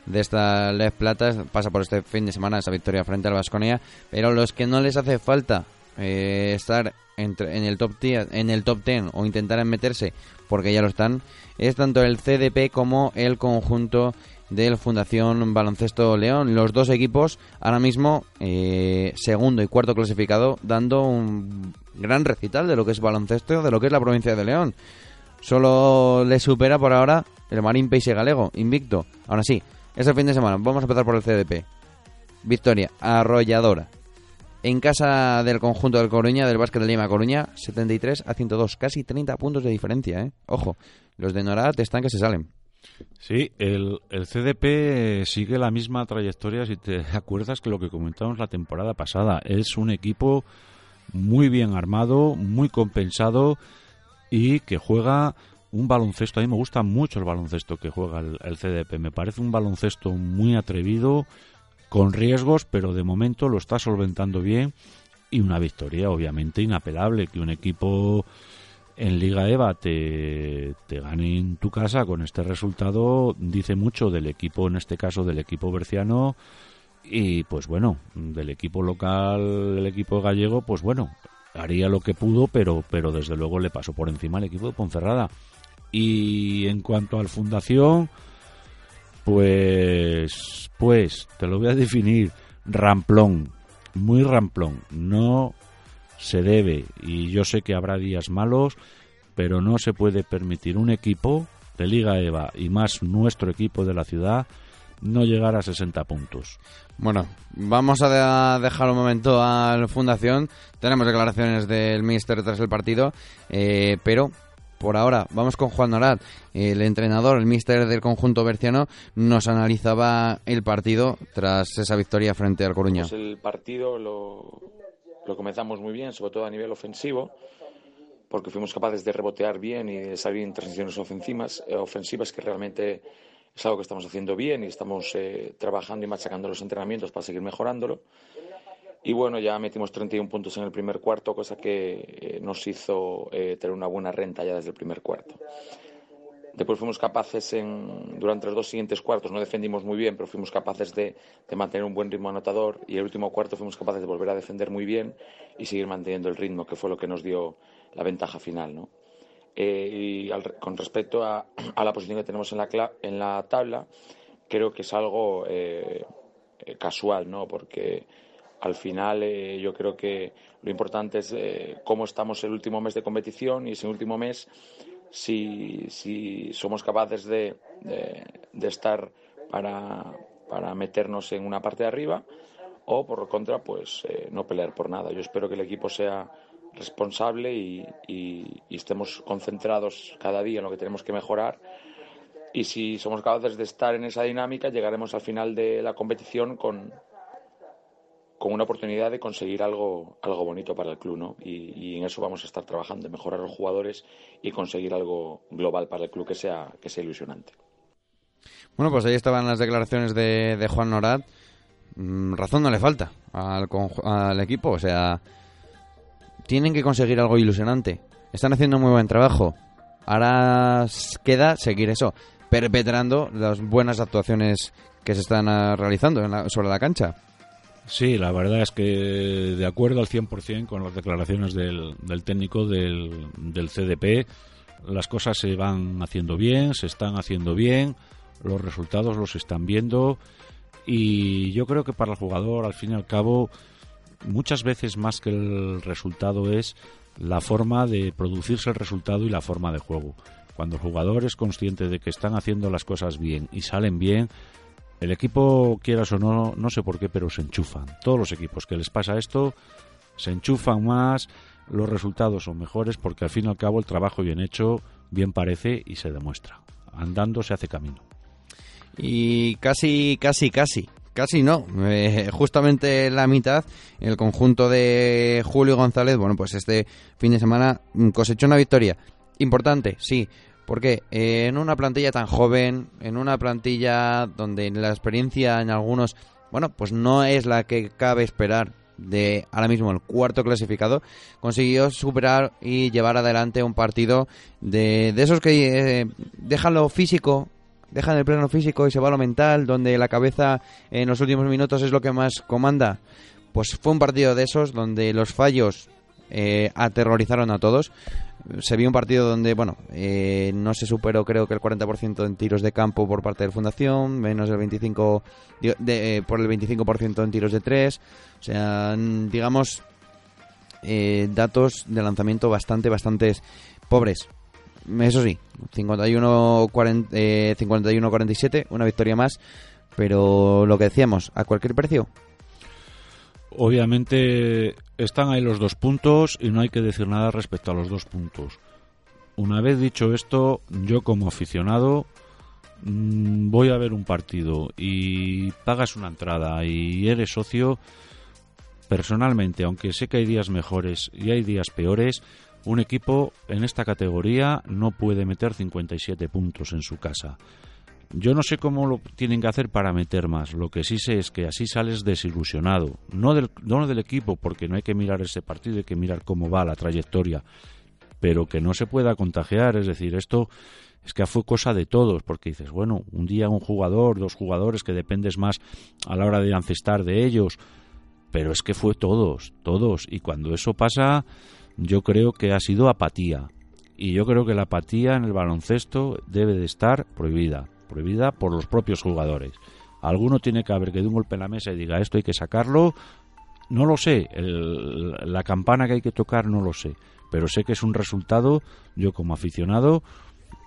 de esta Les Platas. Pasa por este fin de semana esa victoria frente al Vasconia. Pero los que no les hace falta eh, estar entre, en, el top 10, en el top 10 o intentar meterse, porque ya lo están, es tanto el CDP como el conjunto del Fundación Baloncesto León. Los dos equipos ahora mismo eh, segundo y cuarto clasificado dando un gran recital de lo que es baloncesto, de lo que es la provincia de León. Solo le supera por ahora el Marín Peixe Galego, invicto. Ahora sí, ese fin de semana vamos a empezar por el CDP. Victoria arrolladora. En casa del conjunto del Coruña, del Básquet de Lima Coruña, 73 a 102, casi 30 puntos de diferencia, ¿eh? Ojo, los de Norat están que se salen. Sí, el, el CDP sigue la misma trayectoria, si te acuerdas que lo que comentamos la temporada pasada. Es un equipo muy bien armado, muy compensado y que juega un baloncesto, a mí me gusta mucho el baloncesto que juega el, el CDP, me parece un baloncesto muy atrevido, con riesgos, pero de momento lo está solventando bien y una victoria obviamente inapelable, que un equipo en Liga EVA te, te gane en tu casa con este resultado dice mucho del equipo, en este caso del equipo berciano y pues bueno, del equipo local, el equipo gallego, pues bueno, haría lo que pudo, pero, pero desde luego le pasó por encima al equipo de Ponferrada. Y en cuanto al Fundación, pues, pues, te lo voy a definir, ramplón, muy ramplón, no se debe, y yo sé que habrá días malos, pero no se puede permitir un equipo de Liga EVA y más nuestro equipo de la ciudad no llegar a 60 puntos. Bueno, vamos a dejar un momento a la Fundación. Tenemos declaraciones del Míster tras el partido, eh, pero por ahora vamos con Juan Norat. El entrenador, el Míster del conjunto berciano, nos analizaba el partido tras esa victoria frente al Coruña. Pues el partido lo, comenzamos muy bien, sobre todo a nivel ofensivo porque fuimos capaces de rebotear bien y de salir en transiciones ofensivas, eh, que realmente es algo que estamos haciendo bien y estamos eh, trabajando y machacando los entrenamientos para seguir mejorándolo. Y bueno, ya metimos 31 puntos en el primer cuarto, cosa que eh, nos hizo eh, tener una buena renta ya desde el primer cuarto. Después fuimos capaces, en, durante los dos siguientes cuartos, no defendimos muy bien, pero fuimos capaces de, de, mantener un buen ritmo anotador. Y el último cuarto fuimos capaces de volver a defender muy bien y seguir manteniendo el ritmo, que fue lo que nos dio la ventaja final. ¿no? Eh, y al, con respecto a, la posición que tenemos en la, en la tabla, creo que es algo eh, casual, ¿no? porque al final eh, yo creo que lo importante es eh, cómo estamos el último mes de competición y ese último mes si, si somos capaces de, de, estar para, para, meternos en una parte de arriba o por contra pues eh, no pelear por nada. Yo espero que el equipo sea responsable y, estemos concentrados cada día en lo que tenemos que mejorar. Y si somos capaces de estar en esa dinámica, llegaremos al final de la competición con, con una oportunidad de conseguir algo, algo bonito para el club, ¿no? Y, en eso vamos a estar trabajando, mejorar los jugadores y conseguir algo global para el club que sea, que sea ilusionante. Bueno, pues ahí estaban las declaraciones de, de Juan Norat. Mm, razón no le falta al, al equipo, o sea, tienen que conseguir algo ilusionante. Están haciendo muy buen trabajo. Ahora queda seguir eso, perpetrando las buenas actuaciones que se están uh, realizando la, sobre la cancha. Sí, la verdad es que de acuerdo al 100% con las declaraciones del, del técnico del, del, CDP, las cosas se van haciendo bien, se están haciendo bien, los resultados los están viendo y yo creo que para el jugador, al fin y al cabo, muchas veces más que el resultado es la forma de producirse el resultado y la forma de juego. Cuando el jugador es consciente de que están haciendo las cosas bien y salen bien, el equipo, quieras o no, no sé por qué, pero se enchufan. Todos los equipos que les pasa esto, se enchufan más, los resultados son mejores porque al fin y al cabo el trabajo bien hecho, bien parece y se demuestra. Andando se hace camino. Y casi, casi, casi, casi no. Eh, justamente la mitad, el conjunto de Julio González, bueno, pues este fin de semana cosechó una victoria. Importante, sí, porque en una plantilla tan joven, en una plantilla donde la experiencia en algunos, bueno, pues no es la que cabe esperar de ahora mismo el cuarto clasificado, consiguió superar y llevar adelante un partido de, de esos que eh, dejan lo físico, dejan el plano físico y se va a lo mental, donde la cabeza en los últimos minutos es lo que más comanda. Pues fue un partido de esos donde los fallos eh, aterrorizaron a todos se vio un partido donde, bueno, eh, no se superó creo que el 40% en tiros de campo por parte de Fundación, menos del 25% de, eh, por el 25% en tiros de 3. O sea, digamos, eh, datos de lanzamiento bastante, bastante pobres. Eso sí, 51-47, 51 una victoria más, pero lo que decíamos, a cualquier precio. Obviamente están ahí los dos puntos y no hay que decir nada respecto a los dos puntos. Una vez dicho esto, yo como aficionado mmm, voy a ver un partido y pagas una entrada y eres socio, personalmente, aunque sé que hay días mejores y hay días peores, un equipo en esta categoría no puede meter 57 puntos en su casa. Yo no sé cómo lo tienen que hacer para meter más. Lo que sí sé es que así sales desilusionado. No del, no del equipo, porque no hay que mirar ese partido, hay que mirar cómo va la trayectoria. Pero que no se pueda contagiar. Es decir, esto es que fue cosa de todos, porque dices, bueno, un día un jugador, dos jugadores, que dependes más a la hora de ancestar de ellos. Pero es que fue todos, todos. Y cuando eso pasa, yo creo que ha sido apatía. Y yo creo que la apatía en el baloncesto debe de estar prohibida prohibida por los propios jugadores. Alguno tiene que haber que dé un golpe en la mesa y diga esto hay que sacarlo. No lo sé, la campana que hay que tocar no lo sé, pero sé que es un resultado, yo como aficionado,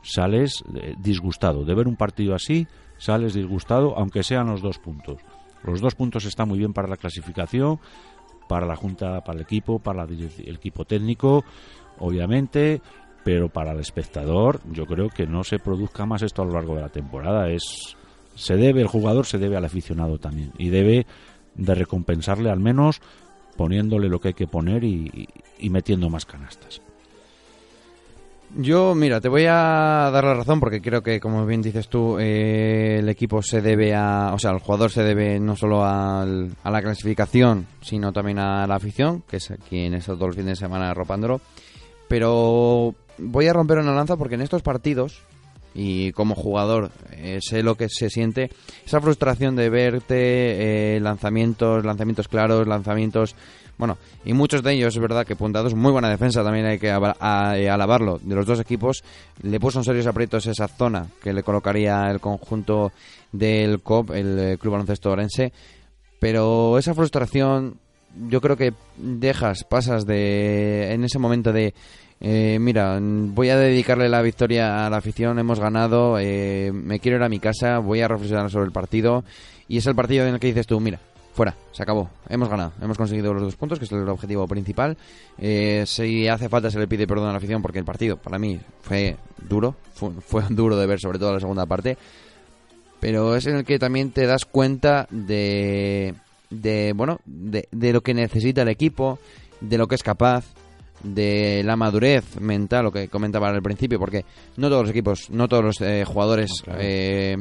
sales eh, disgustado. De ver un partido así, sales disgustado, aunque sean los dos puntos. Los dos puntos están muy bien para la clasificación, para la Junta, para el equipo, para el equipo técnico, obviamente, pero para el espectador yo creo que no se produzca más esto a lo largo de la temporada es se debe el jugador se debe al aficionado también y debe de recompensarle al menos poniéndole lo que hay que poner y, metiendo más canastas yo, mira, te voy a dar la razón porque creo que, como bien dices tú, eh, el equipo se debe a. O sea, el jugador se debe no solo a la clasificación, sino también a la afición, que es quien está todo el fin de semana arropándolo. Pero voy a romper una lanza porque en estos partidos, y como jugador eh, sé lo que se siente, esa frustración de verte eh, lanzamientos, lanzamientos claros, lanzamientos... Bueno, y muchos de ellos, es verdad que puntados, muy buena defensa, también hay que eh, alabarlo, de los dos equipos, le puso en serios aprietos esa zona que le colocaría el conjunto del COP, el Club Baloncesto Orense, pero esa frustración yo creo que dejas, pasas de en ese momento de eh, mira, voy a dedicarle la victoria a la afición, hemos ganado, eh, me quiero ir a mi casa, voy a reflexionar sobre el partido. Y es el partido en el que dices tú, mira, fuera, se acabó, hemos ganado, hemos conseguido los dos puntos, que es el objetivo principal. Eh, si hace falta se le pide perdón a la afición porque el partido para mí fue duro, fue, duro de ver sobre todo la segunda parte, pero es en el que también te das cuenta de, de bueno, de, de lo que necesita el equipo, de lo que es capaz de la madurez mental, lo que comentaba al principio, porque no todos los equipos, no todos los eh, jugadores eh,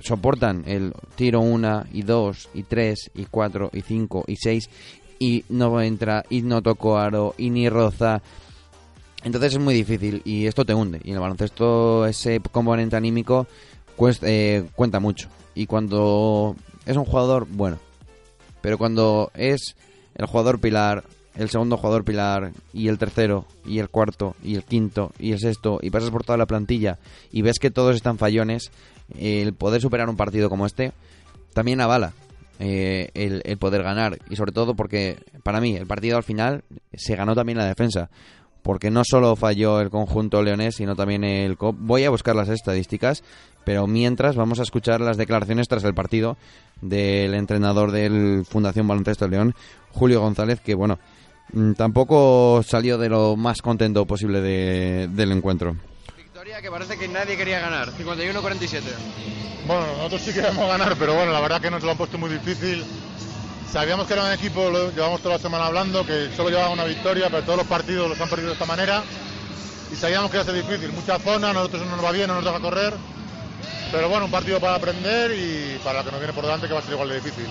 soportan el tiro una y dos y tres y cuatro y cinco y seis y no entra y no toco aro y ni roza. Entonces es muy difícil y esto te hunde. Y en el baloncesto ese componente anímico eh, cuenta mucho. Y cuando es un jugador, bueno. Pero cuando es el jugador pilar, el segundo jugador pilar y el tercero y el cuarto y el quinto y el sexto y pasas por toda la plantilla y ves que todos están fallones, el poder superar un partido como este también avala eh, el, el, poder ganar y sobre todo porque para mí el partido al final se ganó también la defensa porque no solo falló el conjunto leonés sino también el COP. Voy a buscar las estadísticas pero mientras vamos a escuchar las declaraciones tras el partido del entrenador del Fundación Baloncesto León, Julio González, que bueno, tampoco salió de lo más contento posible de, del encuentro. Victoria que parece que nadie quería ganar, 51-47. Bueno, nosotros sí queríamos ganar, pero bueno, la verdad que nos lo han puesto muy difícil. Sabíamos que era un equipo, lo llevamos toda la semana hablando, que solo llevaba una victoria, pero todos los partidos los han perdido de esta manera. Y sabíamos que iba a ser difícil. Mucha zona, nosotros no nos va bien, no nos deja correr. Pero bueno, un partido para aprender y para lo que nos viene por delante que va a ser igual de difícil.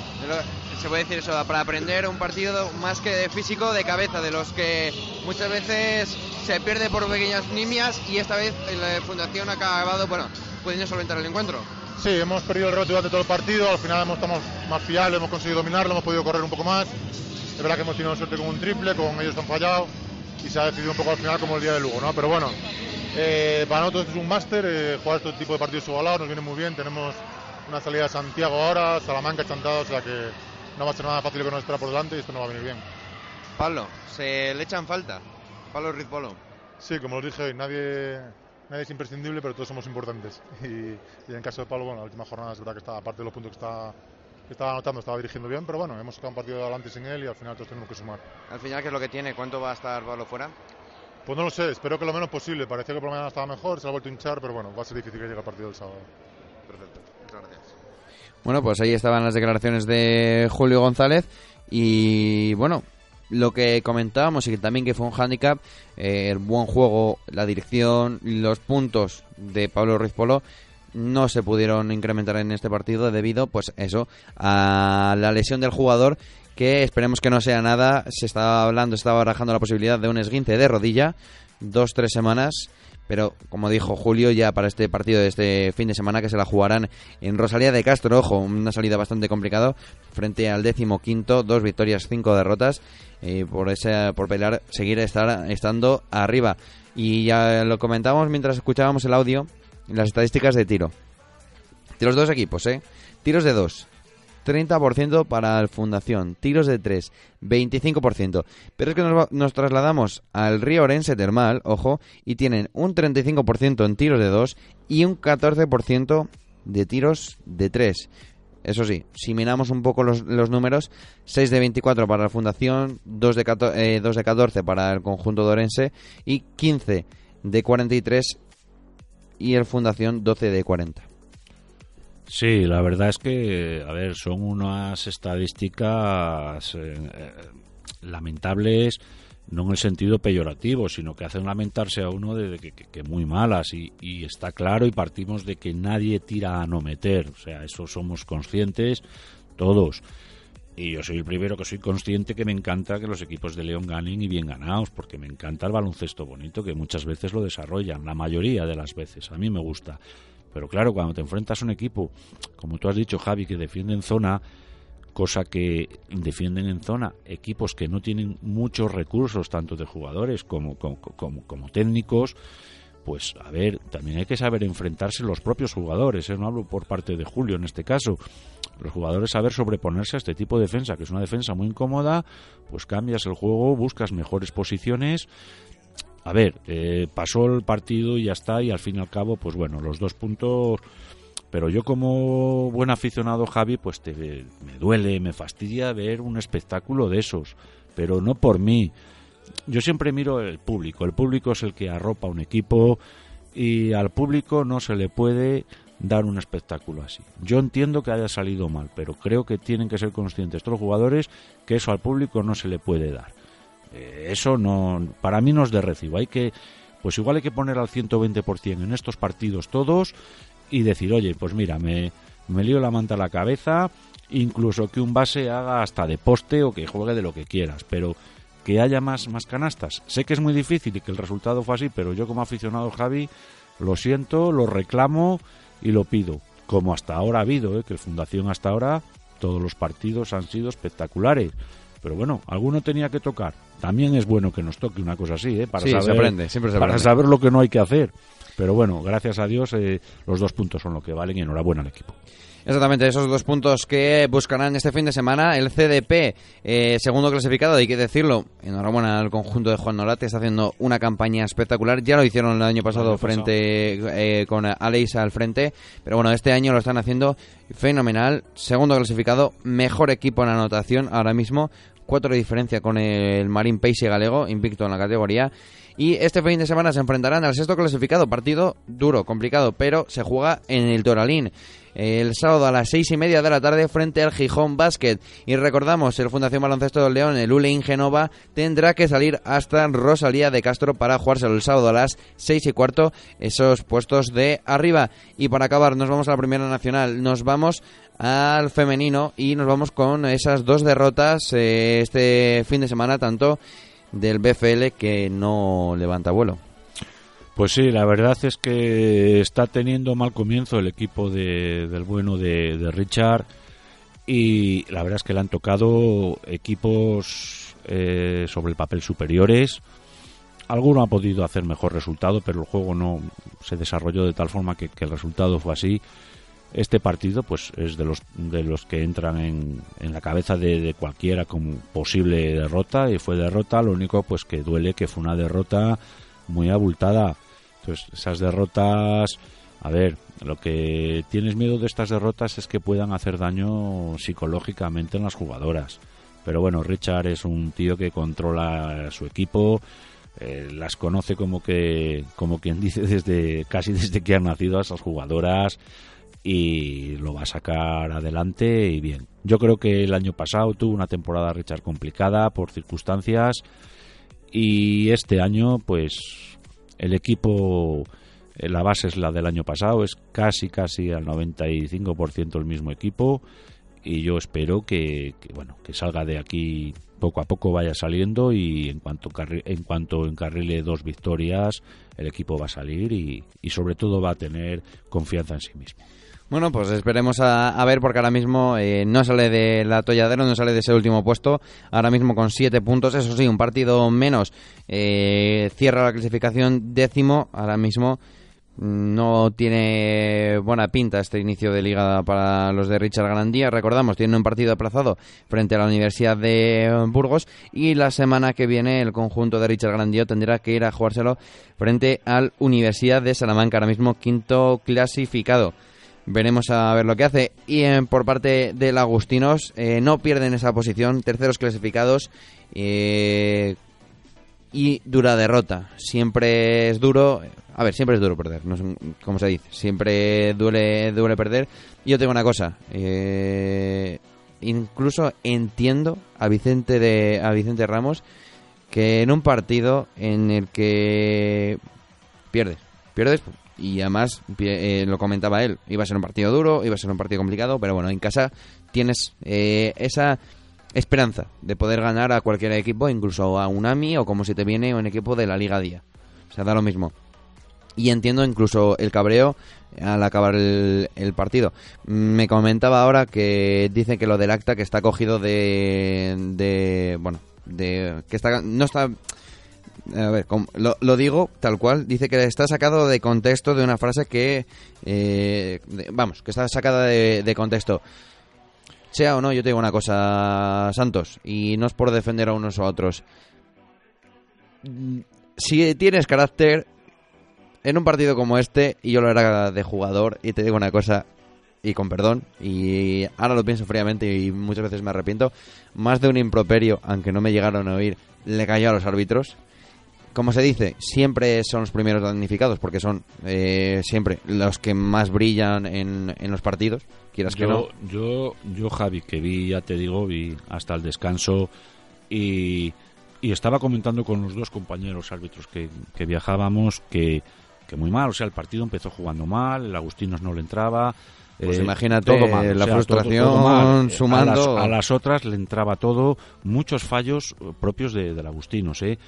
Se puede decir eso, para aprender un partido más que de físico, de cabeza, de los que muchas veces se pierde por pequeñas nimias y esta vez la Fundación ha acabado, bueno, pudiendo solventar el encuentro. Sí, hemos perdido el rebote durante todo el partido, al final hemos, estamos más fiables, hemos conseguido dominarlo, hemos podido correr un poco más. Es verdad que hemos tenido suerte con un triple, con ellos han fallado y se ha decidido un poco al final como el día de Lugo, ¿no? Pero bueno, eh, para nosotros es un máster, eh, jugar este tipo de partidos igualados nos viene muy bien. Tenemos una salida a Santiago ahora, Salamanca chantado, o sea que no va a ser nada fácil que nos espera por delante y esto no va a venir bien. Pablo, se le echan falta. Pablo Rizpolo. Sí, como os dije hoy, nadie, nadie es imprescindible, pero todos somos importantes. Y, en caso de Pablo, bueno, la última jornada es verdad que está, aparte de los puntos que está estaba anotando, estaba dirigiendo bien, pero bueno, hemos sacado un partido adelante sin él y al final todos tenemos que sumar. Al final, ¿qué es lo que tiene? ¿Cuánto va a estar Pablo fuera? Pues no lo sé, espero que lo menos posible. Parecía que por la mañana estaba mejor, se ha vuelto a hinchar, pero bueno, va a ser difícil que llegue el partido del sábado. Perfecto, muchas gracias. Bueno, pues ahí estaban las declaraciones de Julio González y bueno, lo que comentábamos y que también que fue un hándicap, eh, el buen juego, la dirección, los puntos de Pablo Ruiz Polo no se pudieron incrementar en este partido debido, pues eso, a la lesión del jugador que esperemos que no sea nada. Se estaba hablando, estaba barajando la posibilidad de un esguince de rodilla, dos, tres semanas. Pero, como dijo Julio, ya para este partido de este fin de semana que se la jugarán en Rosalía de Castro, ojo, una salida bastante complicada frente al décimo quinto, dos victorias, cinco derrotas, eh, por ese, por pelear, seguir estar, estando arriba. Y ya lo comentamos mientras escuchábamos el audio, las estadísticas de tiro. De los dos equipos, ¿eh? Tiros de dos, 30% para el Fundación, tiros de 3, 25%. Pero es que nos, trasladamos al Río Orense Termal, ojo, y tienen un 35% en tiros de 2 y un 14% de tiros de 3. Eso sí, si miramos un poco los, números, 6 de 24 para la Fundación, 2 de, 14, eh, 2 de 14 para el conjunto de Orense y 15 de 43 y el Fundación 12 de 40. Sí, la verdad es que, a ver, son unas estadísticas eh, eh, lamentables, no en el sentido peyorativo, sino que hacen lamentarse a uno de, que, que, muy malas. Y, y, está claro y partimos de que nadie tira a no meter. O sea, eso somos conscientes todos. Y yo soy el primero que soy consciente que me encanta que los equipos de León ganen y bien ganados, porque me encanta el baloncesto bonito, que muchas veces lo desarrollan, la mayoría de las veces. A mí me gusta. Pero claro, cuando te enfrentas a un equipo, como tú has dicho, Javi, que defiende en zona, cosa que defienden en zona equipos que no tienen muchos recursos, tanto de jugadores como, como, técnicos, pues a ver, también hay que saber enfrentarse los propios jugadores, ¿eh? no hablo por parte de Julio en este caso, los jugadores saber sobreponerse a este tipo de defensa, que es una defensa muy incómoda, pues cambias el juego, buscas mejores posiciones, a ver, eh, pasó el partido y ya está, y al fin y al cabo, pues bueno, los dos puntos. Pero yo como buen aficionado, Javi, pues te, me duele, me fastidia ver un espectáculo de esos, pero no por mí. Yo siempre miro el público, el público es el que arropa un equipo y al público no se le puede dar un espectáculo así. Yo entiendo que haya salido mal, pero creo que tienen que ser conscientes todos los jugadores que eso al público no se le puede dar. Eh, eso no, para mí no es de recibo. Hay que, pues igual hay que poner al 120% en estos partidos todos y decir, oye, pues mira, me, me lío la manta a la cabeza, incluso que un base haga hasta de poste o que juegue de lo que quieras, pero que haya más, más canastas. Sé que es muy difícil y que el resultado fue así, pero yo como aficionado Javi lo siento, lo reclamo y lo pido. Como hasta ahora ha habido, ¿eh? que Fundación hasta ahora todos los partidos han sido espectaculares. Pero bueno, alguno tenía que tocar. También es bueno que nos toque una cosa así, ¿eh? Para, sí, saber, se aprende, siempre se para saber lo que no hay que hacer. Pero bueno, gracias a Dios eh, los dos puntos son lo que valen y enhorabuena al equipo. Exactamente, esos dos puntos que buscarán este fin de semana. El CDP, eh, segundo clasificado, hay que decirlo. Enhorabuena al conjunto de Juan Norate, está haciendo una campaña espectacular. Ya lo hicieron el año pasado El año frente eh, con Aleisa al frente, pero bueno, este año lo están haciendo fenomenal. Segundo clasificado, mejor equipo en anotación ahora mismo. Cuatro de diferencia con el Marín Pace Galego, invicto en la categoría. Y este fin de semana se enfrentarán al sexto clasificado, partido duro, complicado, pero se juega en el Toralín. El sábado a las seis y media de la tarde frente al Gijón Basket. Y recordamos, el Fundación Baloncesto del León, el ULE Genova, tendrá que salir hasta Rosalía de Castro para jugárselo el sábado a las seis y cuarto, esos puestos de arriba. Y para acabar, nos vamos a la Primera Nacional, nos vamos al femenino y nos vamos con esas dos derrotas eh, este fin de semana, tanto del BFL que no levanta vuelo. Pues sí, la verdad es que está teniendo mal comienzo el equipo de, del bueno de, de, Richard y la verdad es que le han tocado equipos eh, sobre el papel superiores. Alguno ha podido hacer mejor resultado, pero el juego no se desarrolló de tal forma que, que el resultado fue así. Este partido, pues, es de los de los que entran en, en la cabeza de, cualquiera como posible derrota y fue derrota. Lo único, pues, que duele que fue una derrota muy abultada. Entonces, esas derrotas, a ver, lo que tienes miedo de estas derrotas es que puedan hacer daño psicológicamente en las jugadoras. Pero bueno, Richard es un tío que controla su equipo, eh, las conoce como que, como quien dice desde casi desde que han nacido a esas jugadoras y lo va a sacar adelante y bien. Yo creo que el año pasado tuvo una temporada Richard complicada por circunstancias y este año pues el equipo eh, la base es la del año pasado, es casi casi al 95% el mismo equipo y yo espero que, bueno que salga de aquí poco a poco vaya saliendo y en cuanto en cuanto encarrile dos victorias el equipo va a salir y sobre todo va a tener confianza en sí mismo. Bueno, pues esperemos a, a ver, porque ahora mismo eh, no sale del atolladero, no sale de ese último puesto. Ahora mismo con siete puntos, eso sí, un partido menos. eh, cierra la clasificación décimo. Ahora mismo mm, no tiene buena pinta este inicio de liga para los de Richard Garandía. Recordamos, tienen un partido aplazado frente a la Universidad de Burgos. Y la semana que viene el conjunto de Richard Garandía tendrá que ir a jugárselo frente al Universidad de Salamanca, ahora mismo quinto clasificado. Veremos a ver lo que hace. Y por parte del Agustinos, eh, no pierden esa posición. Terceros clasificados. eh, y dura derrota. Siempre es duro. A ver, siempre es duro perder. No sé cómo se dice. Siempre duele, duele perder. Y yo tengo una cosa. eh, incluso entiendo a Vicente, de, a Vicente Ramos que en un partido en el que pierdes, pierdes y además eh, lo comentaba él, iba a ser un partido duro, iba a ser un partido complicado, pero bueno, en casa tienes eh, esa esperanza de poder ganar a cualquier equipo, incluso a un AMI o como si te viene un equipo de la Liga Día. O sea, da lo mismo. Y entiendo incluso el cabreo al acabar el, el partido. Me comentaba ahora que dice que lo del acta que está cogido de, de bueno, de que está no está a ver, lo, lo digo tal cual. Dice que está sacado de contexto de una frase que. eh, vamos, que está sacada de, de contexto. Sea o no, yo te digo una cosa, Santos, y no es por defender a unos o a otros. Si tienes carácter, en un partido como este, y yo lo era de jugador, y te digo una cosa, y con perdón, y ahora lo pienso fríamente y muchas veces me arrepiento, más de un improperio, aunque no me llegaron a oír, le cayó a los árbitros. Como se dice, siempre son los primeros damnificados, porque son eh, siempre los que más brillan en, en los partidos, quieras que no. Yo, yo, yo, Javi, que vi, ya te digo, vi hasta el descanso y, y estaba comentando con los dos compañeros árbitros que, que viajábamos que, que muy mal, o sea, el partido empezó jugando mal, el Agustinos no le entraba. Pues eh, imagínate todo mal, la o sea, frustración todo- todo mal. sumando. A las, a las otras le entraba todo, muchos fallos eh, propios de, del Agustinos, ¿eh?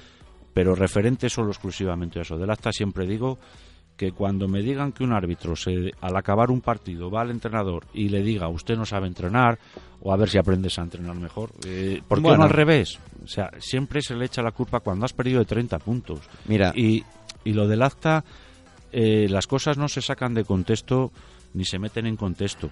Pero referente solo exclusivamente a eso. Del acta siempre digo que cuando me digan que un árbitro se, al acabar un partido va al entrenador y le diga usted no sabe entrenar o a ver si aprendes a entrenar mejor, eh, ¿por qué Bueno. no al revés? O sea, siempre se le echa la culpa cuando has perdido de 30 puntos. Mira. Y, y lo del acta, eh, las cosas no se sacan de contexto ni se meten en contexto.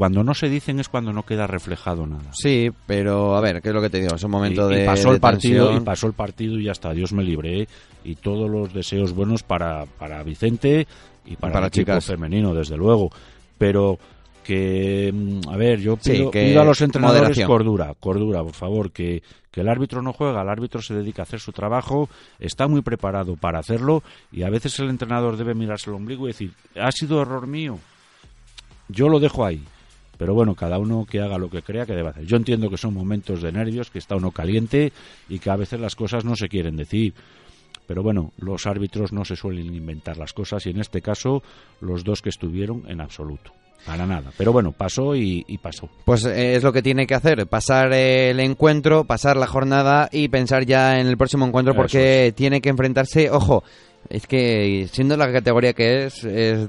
Cuando no se dicen es cuando no queda reflejado nada. Sí, pero a ver, ¿qué es lo que te digo? Es un momento y, y de. pasó de el partido tensión. y pasó el partido y ya está Dios me libre ¿eh? y todos los deseos buenos para, para Vicente y para, para el equipo femenino desde luego pero que mm, a ver yo Sí, pido, que pido a los entrenadores moderación. cordura cordura por favor que, que el árbitro no juega el árbitro se dedica a hacer su trabajo está muy preparado para hacerlo y a veces el entrenador debe mirarse el ombligo y decir ha sido error mío yo lo dejo ahí. Pero bueno, cada uno que haga lo que crea que debe hacer. Yo entiendo que son momentos de nervios, que está uno caliente y que a veces las cosas no se quieren decir. Pero bueno, los árbitros no se suelen inventar las cosas y en este caso los dos que estuvieron en absoluto. Para nada. Pero bueno, pasó y, y pasó. Pues eh, es lo que tiene que hacer, pasar el encuentro, pasar la jornada y pensar ya en el próximo encuentro porque tiene que enfrentarse, ojo, es que siendo la categoría que es, es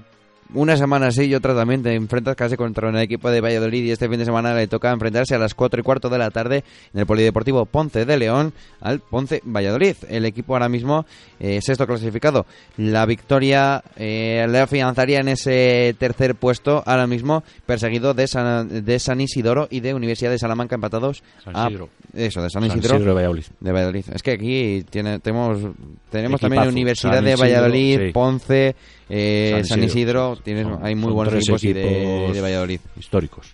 una semana sí y otra también te enfrentas casi contra un equipo de Valladolid y este fin de semana le toca enfrentarse a las 4 y cuarto de la tarde en el Polideportivo Ponce de León al Ponce Valladolid. El equipo ahora mismo eh, sexto clasificado. La victoria eh, le afianzaría en ese tercer puesto ahora mismo perseguido de San, de San Isidoro y de Universidad de Salamanca empatados San a- eso de San San Isidro, Isidro de Valladolid. de Valladolid. Es que aquí tiene, tenemos tenemos también. Universidad San de Isidro, Valladolid, sí. Ponce, eh, San, San Isidro, Isidro. tienes, Son- hay muy buenos equipos, de, equipos de Valladolid. Históricos.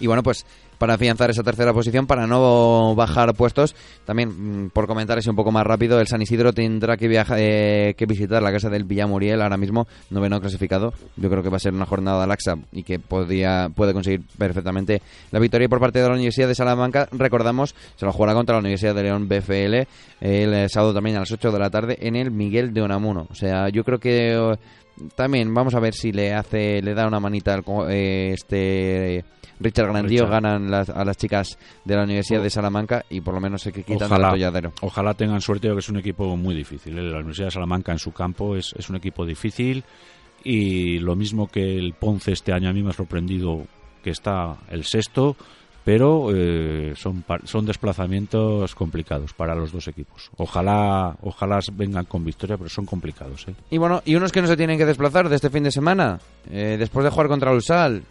Y bueno, pues para afianzar esa tercera posición, para no bajar puestos. También, mm, por comentar así un poco más rápido, el San Isidro tendrá que, viajar, eh, que visitar la casa del Villamuriel, ahora mismo noveno clasificado. Yo creo que va a ser una jornada laxa y que podía, puede conseguir perfectamente la victoria por parte de la Universidad de Salamanca. Recordamos, se lo jugará contra la Universidad de León BFL el eh, sábado también a las 8 de la tarde en el Miguel de Unamuno. O sea, yo creo que eh, también vamos a ver si le hace le da una manita al eh, este Richard Grandío Richard. ganan las- a las chicas de la Universidad de Salamanca y por lo menos se que quitan Ojalá, el atolladero. ojalá tengan suerte porque es un equipo muy difícil. ¿eh? La Universidad de Salamanca en su campo es, es un equipo difícil y lo mismo que el Ponce este año a mí me ha sorprendido que está el sexto, pero eh, son, son desplazamientos complicados para los dos equipos. Ojalá, ojalá vengan con victoria, pero son complicados. ¿eh? Y bueno, y unos que no se tienen que desplazar de este fin de semana, eh, después de jugar contra el Sal,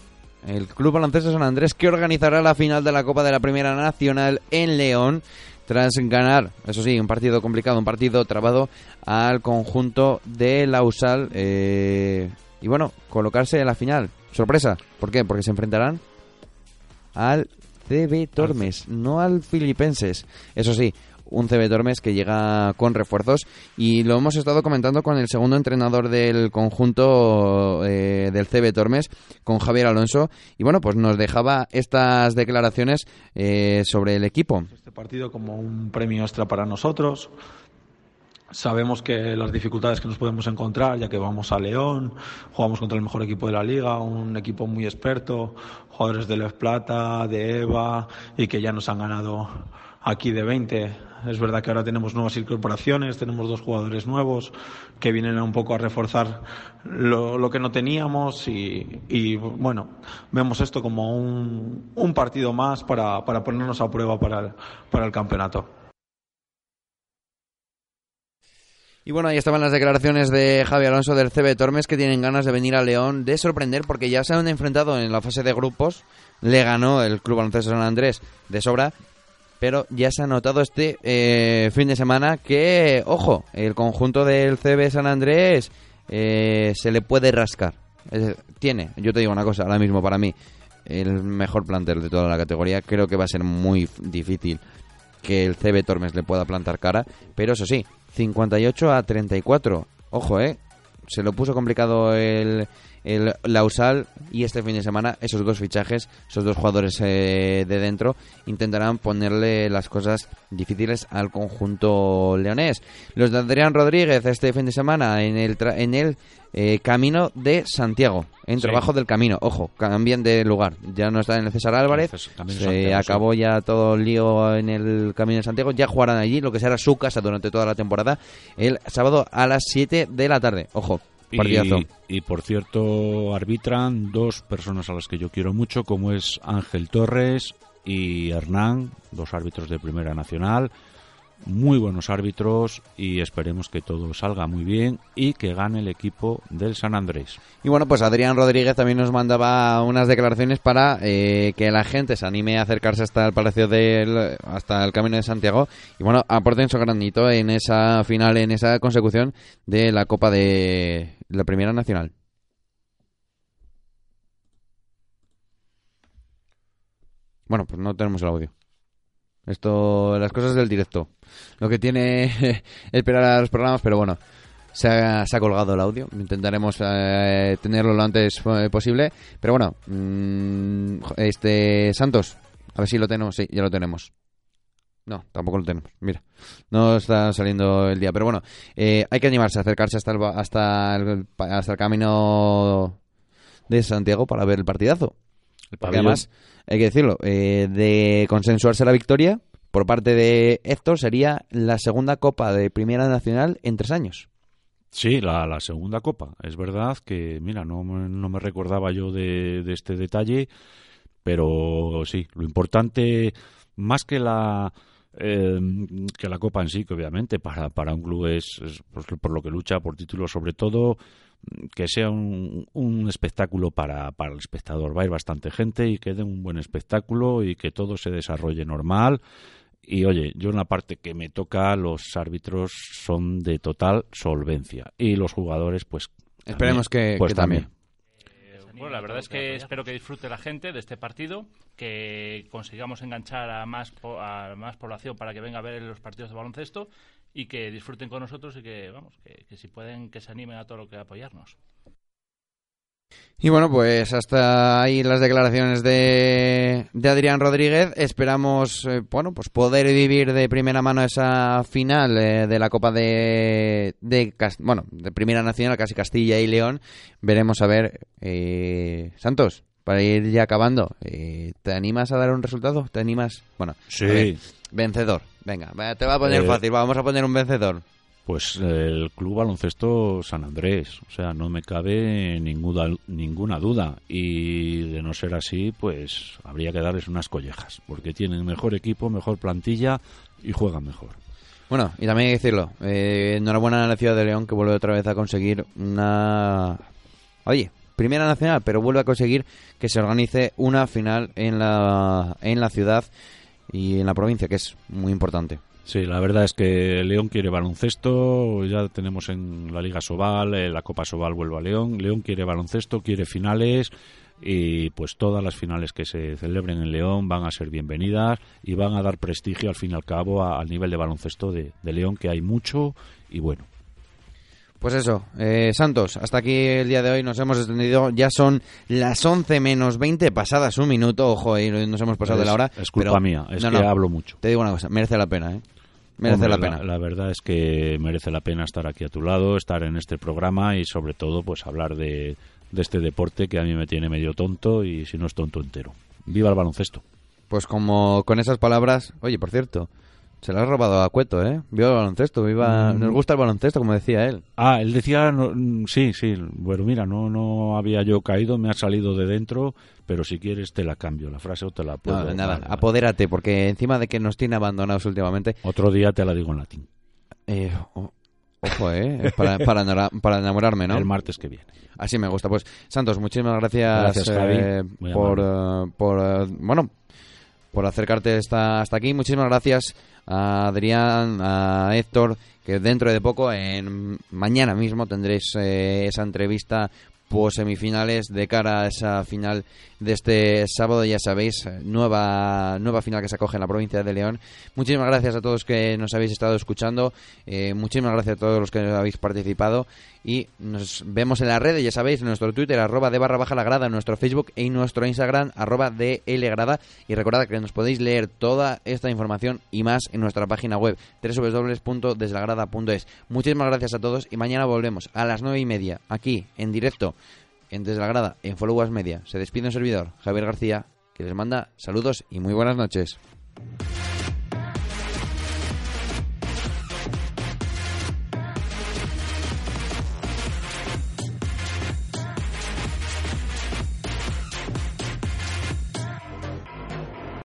el Club Baloncesto San Andrés que organizará la final de la Copa de la Primera Nacional en León tras ganar, eso sí, un partido complicado, un partido trabado al conjunto de la USAL eh, y bueno, colocarse en la final. Sorpresa, ¿por qué? Porque se enfrentarán al CB Tormes, no al Filipenses. Eso sí, un CB Tormes que llega con refuerzos y lo hemos estado comentando con el segundo entrenador del conjunto eh, del CB Tormes, con Javier Alonso. Y bueno, pues nos dejaba estas declaraciones eh, sobre el equipo. este partido como un premio extra para nosotros. Sabemos que las dificultades que nos podemos encontrar, ya que vamos a León, jugamos contra el mejor equipo de la liga, un equipo muy experto, jugadores de Les Plata, de Eva, y que ya nos han ganado aquí de 20. Es verdad que ahora tenemos nuevas incorporaciones, tenemos dos jugadores nuevos que vienen un poco a reforzar lo, que no teníamos y, bueno, vemos esto como un, partido más para, para ponernos a prueba para para el campeonato. Y bueno, ahí estaban las declaraciones de Javi Alonso del CB Tormes que tienen ganas de venir a León, de sorprender porque ya se han enfrentado en la fase de grupos, le ganó el Club Baloncesto San Andrés de sobra, pero ya se ha notado este eh, fin de semana que, ojo, el conjunto del CB San Andrés eh, se le puede rascar. Tiene, yo te digo una cosa, ahora mismo para mí, el mejor plantel de toda la categoría, creo que va a ser muy difícil que el CB Tormes le pueda plantar cara, pero eso sí, 58 a 34. Ojo, ¿eh? Se lo puso complicado el, el Lausal y este fin de semana esos dos fichajes, esos dos jugadores eh, de dentro, intentarán ponerle las cosas difíciles al conjunto leonés. Los de Adrián Rodríguez este fin de semana en el, tra- en el eh, camino de Santiago, en Sí. trabajo del camino. Ojo, cambian de lugar. Ya no está en el César Álvarez, Entonces, se Santiago, sí. acabó ya todo el lío en el Camino de Santiago. Ya jugarán allí, lo que será su casa durante toda la temporada, el sábado a las 7 de la tarde. Ojo, partidazo. Y, y, por cierto, arbitran dos personas a las que yo quiero mucho, como es Ángel Torres y Hernán, dos árbitros de Primera Nacional. Muy buenos árbitros y esperemos que todo salga muy bien y que gane el equipo del San Andrés. Y bueno, pues Adrián Rodríguez también nos mandaba unas declaraciones para eh, que la gente se anime a acercarse hasta el Palacio del, hasta el Camino de Santiago y bueno, aporten su granito en esa final, en esa consecución de la Copa de la Primera Nacional. Bueno, pues no tenemos el audio. Esto, las cosas del directo. Lo que tiene esperar a los programas, pero bueno, se ha, se ha colgado el audio. Intentaremos eh, tenerlo lo antes eh, posible. Pero bueno, mm, este Santos, a ver si lo tenemos. Sí, ya lo tenemos. No, tampoco lo tenemos. Mira, no está saliendo el día. Pero bueno, eh, hay que animarse a acercarse hasta el, hasta el, hasta el camino de Santiago para ver el partidazo. Porque además, hay que decirlo, eh, de consensuarse la victoria por parte de Héctor sería la segunda Copa de Primera Nacional en tres años. Sí, la, la segunda copa. Es verdad que, mira, no, me- no me recordaba yo de, de este detalle, pero sí, lo importante, más que la eh, que la copa en sí, que obviamente para, para un club es, es, pues, por lo que lucha por títulos, sobre todo que sea un, un espectáculo para, para el espectador. Va a ir bastante gente y que dé un buen espectáculo y que todo se desarrolle normal. Y oye, yo en la parte que me toca, los árbitros son de total solvencia. Y los jugadores, pues. Esperemos que- pues que también. anime Bueno, la verdad es que espero que disfrute la gente de este partido, que consigamos enganchar a más, po- a más población para que venga a ver los partidos de baloncesto y que disfruten con nosotros y que, vamos, que, si pueden, que se animen a todo lo que apoyarnos. Y bueno, pues hasta ahí las declaraciones de, de Adrián Rodríguez. Esperamos, eh, bueno, pues poder vivir de primera mano esa final eh, de la Copa de, de bueno, de Primera Nacional, casi Castilla y León. Veremos a ver, eh, Santos, para ir ya acabando, eh, ¿te animas a dar un resultado? ¿Te animas? Bueno, Sí. ver, vencedor. Venga, te va a poner Eh, fácil, vamos a poner un vencedor. Pues el Club Baloncesto San Andrés, o sea, no me cabe ninguna, ninguna duda. Y de no ser así, pues habría que darles unas collejas, porque tienen mejor equipo, mejor plantilla y juegan mejor. Bueno, y también hay que decirlo, eh, enhorabuena a la ciudad de León que vuelve otra vez a conseguir una... Oye, primera nacional, pero vuelve a conseguir que se organice una final en la, en la ciudad y en la provincia, que es muy importante. Sí, la verdad es que León quiere baloncesto, ya tenemos en la Liga Sobal, eh, la Copa Sobal vuelve a León, León quiere baloncesto, quiere finales y pues todas las finales que se celebren en León van a ser bienvenidas y van a dar prestigio al fin y al cabo a- al nivel de baloncesto de, de León, que hay mucho y bueno. Pues eso, eh, Santos, hasta aquí el día de hoy nos hemos extendido, ya son las 11 menos 20, pasadas un minuto, ojo, eh, nos hemos pasado de la hora. es culpa pero- mía, es no, que no, hablo mucho. Te digo una cosa, merece la pena, ¿eh? Merece Hombre, la pena. La, verdad es que merece la pena estar aquí a tu lado, estar en este programa y sobre todo pues hablar de, de este deporte que a mí me tiene medio tonto y si no es tonto entero. Viva el baloncesto. Pues como con esas palabras, oye, por cierto, se lo has robado a Cueto, ¿eh? Viva el baloncesto, viva... Mm. Nos gusta el baloncesto, como decía él. Ah, él decía, no, mm, sí, sí, bueno, mira, no, no había yo caído, me ha salido de dentro, pero si quieres te la cambio, la frase o te la puedo. No, nada, vale, vale. apodérate, porque encima de que nos tiene abandonados últimamente... Otro día te la digo en latín, eh, ojo, ¿eh? Para, para, para enamorarme, ¿no? el martes que viene. Así me gusta. Pues, Santos, muchísimas gracias, Gracias, Javi. eh, por, amable. eh, por, eh, bueno, por acercarte hasta, hasta aquí. Muchísimas gracias a Adrián, a Héctor, que dentro de poco, en mañana mismo, tendréis eh, esa entrevista post semifinales de cara a esa final de este sábado, ya sabéis, nueva nueva final que se acoge en la provincia de León. Muchísimas gracias a todos que nos habéis estado escuchando, eh, muchísimas gracias a todos los que habéis participado y nos vemos en las redes, ya sabéis, en nuestro Twitter, arroba de barra baja la grada, en nuestro Facebook y nuestro Instagram, arroba de L grada. Y recordad que nos podéis leer toda esta información y más en nuestra página web, www.deslagrada.es. Muchísimas gracias a todos y mañana volvemos a las nueve y media, aquí, en directo, en Desde la Grada, en Follow Us Media. Se despide un servidor, Javier García, que les manda saludos y muy buenas noches.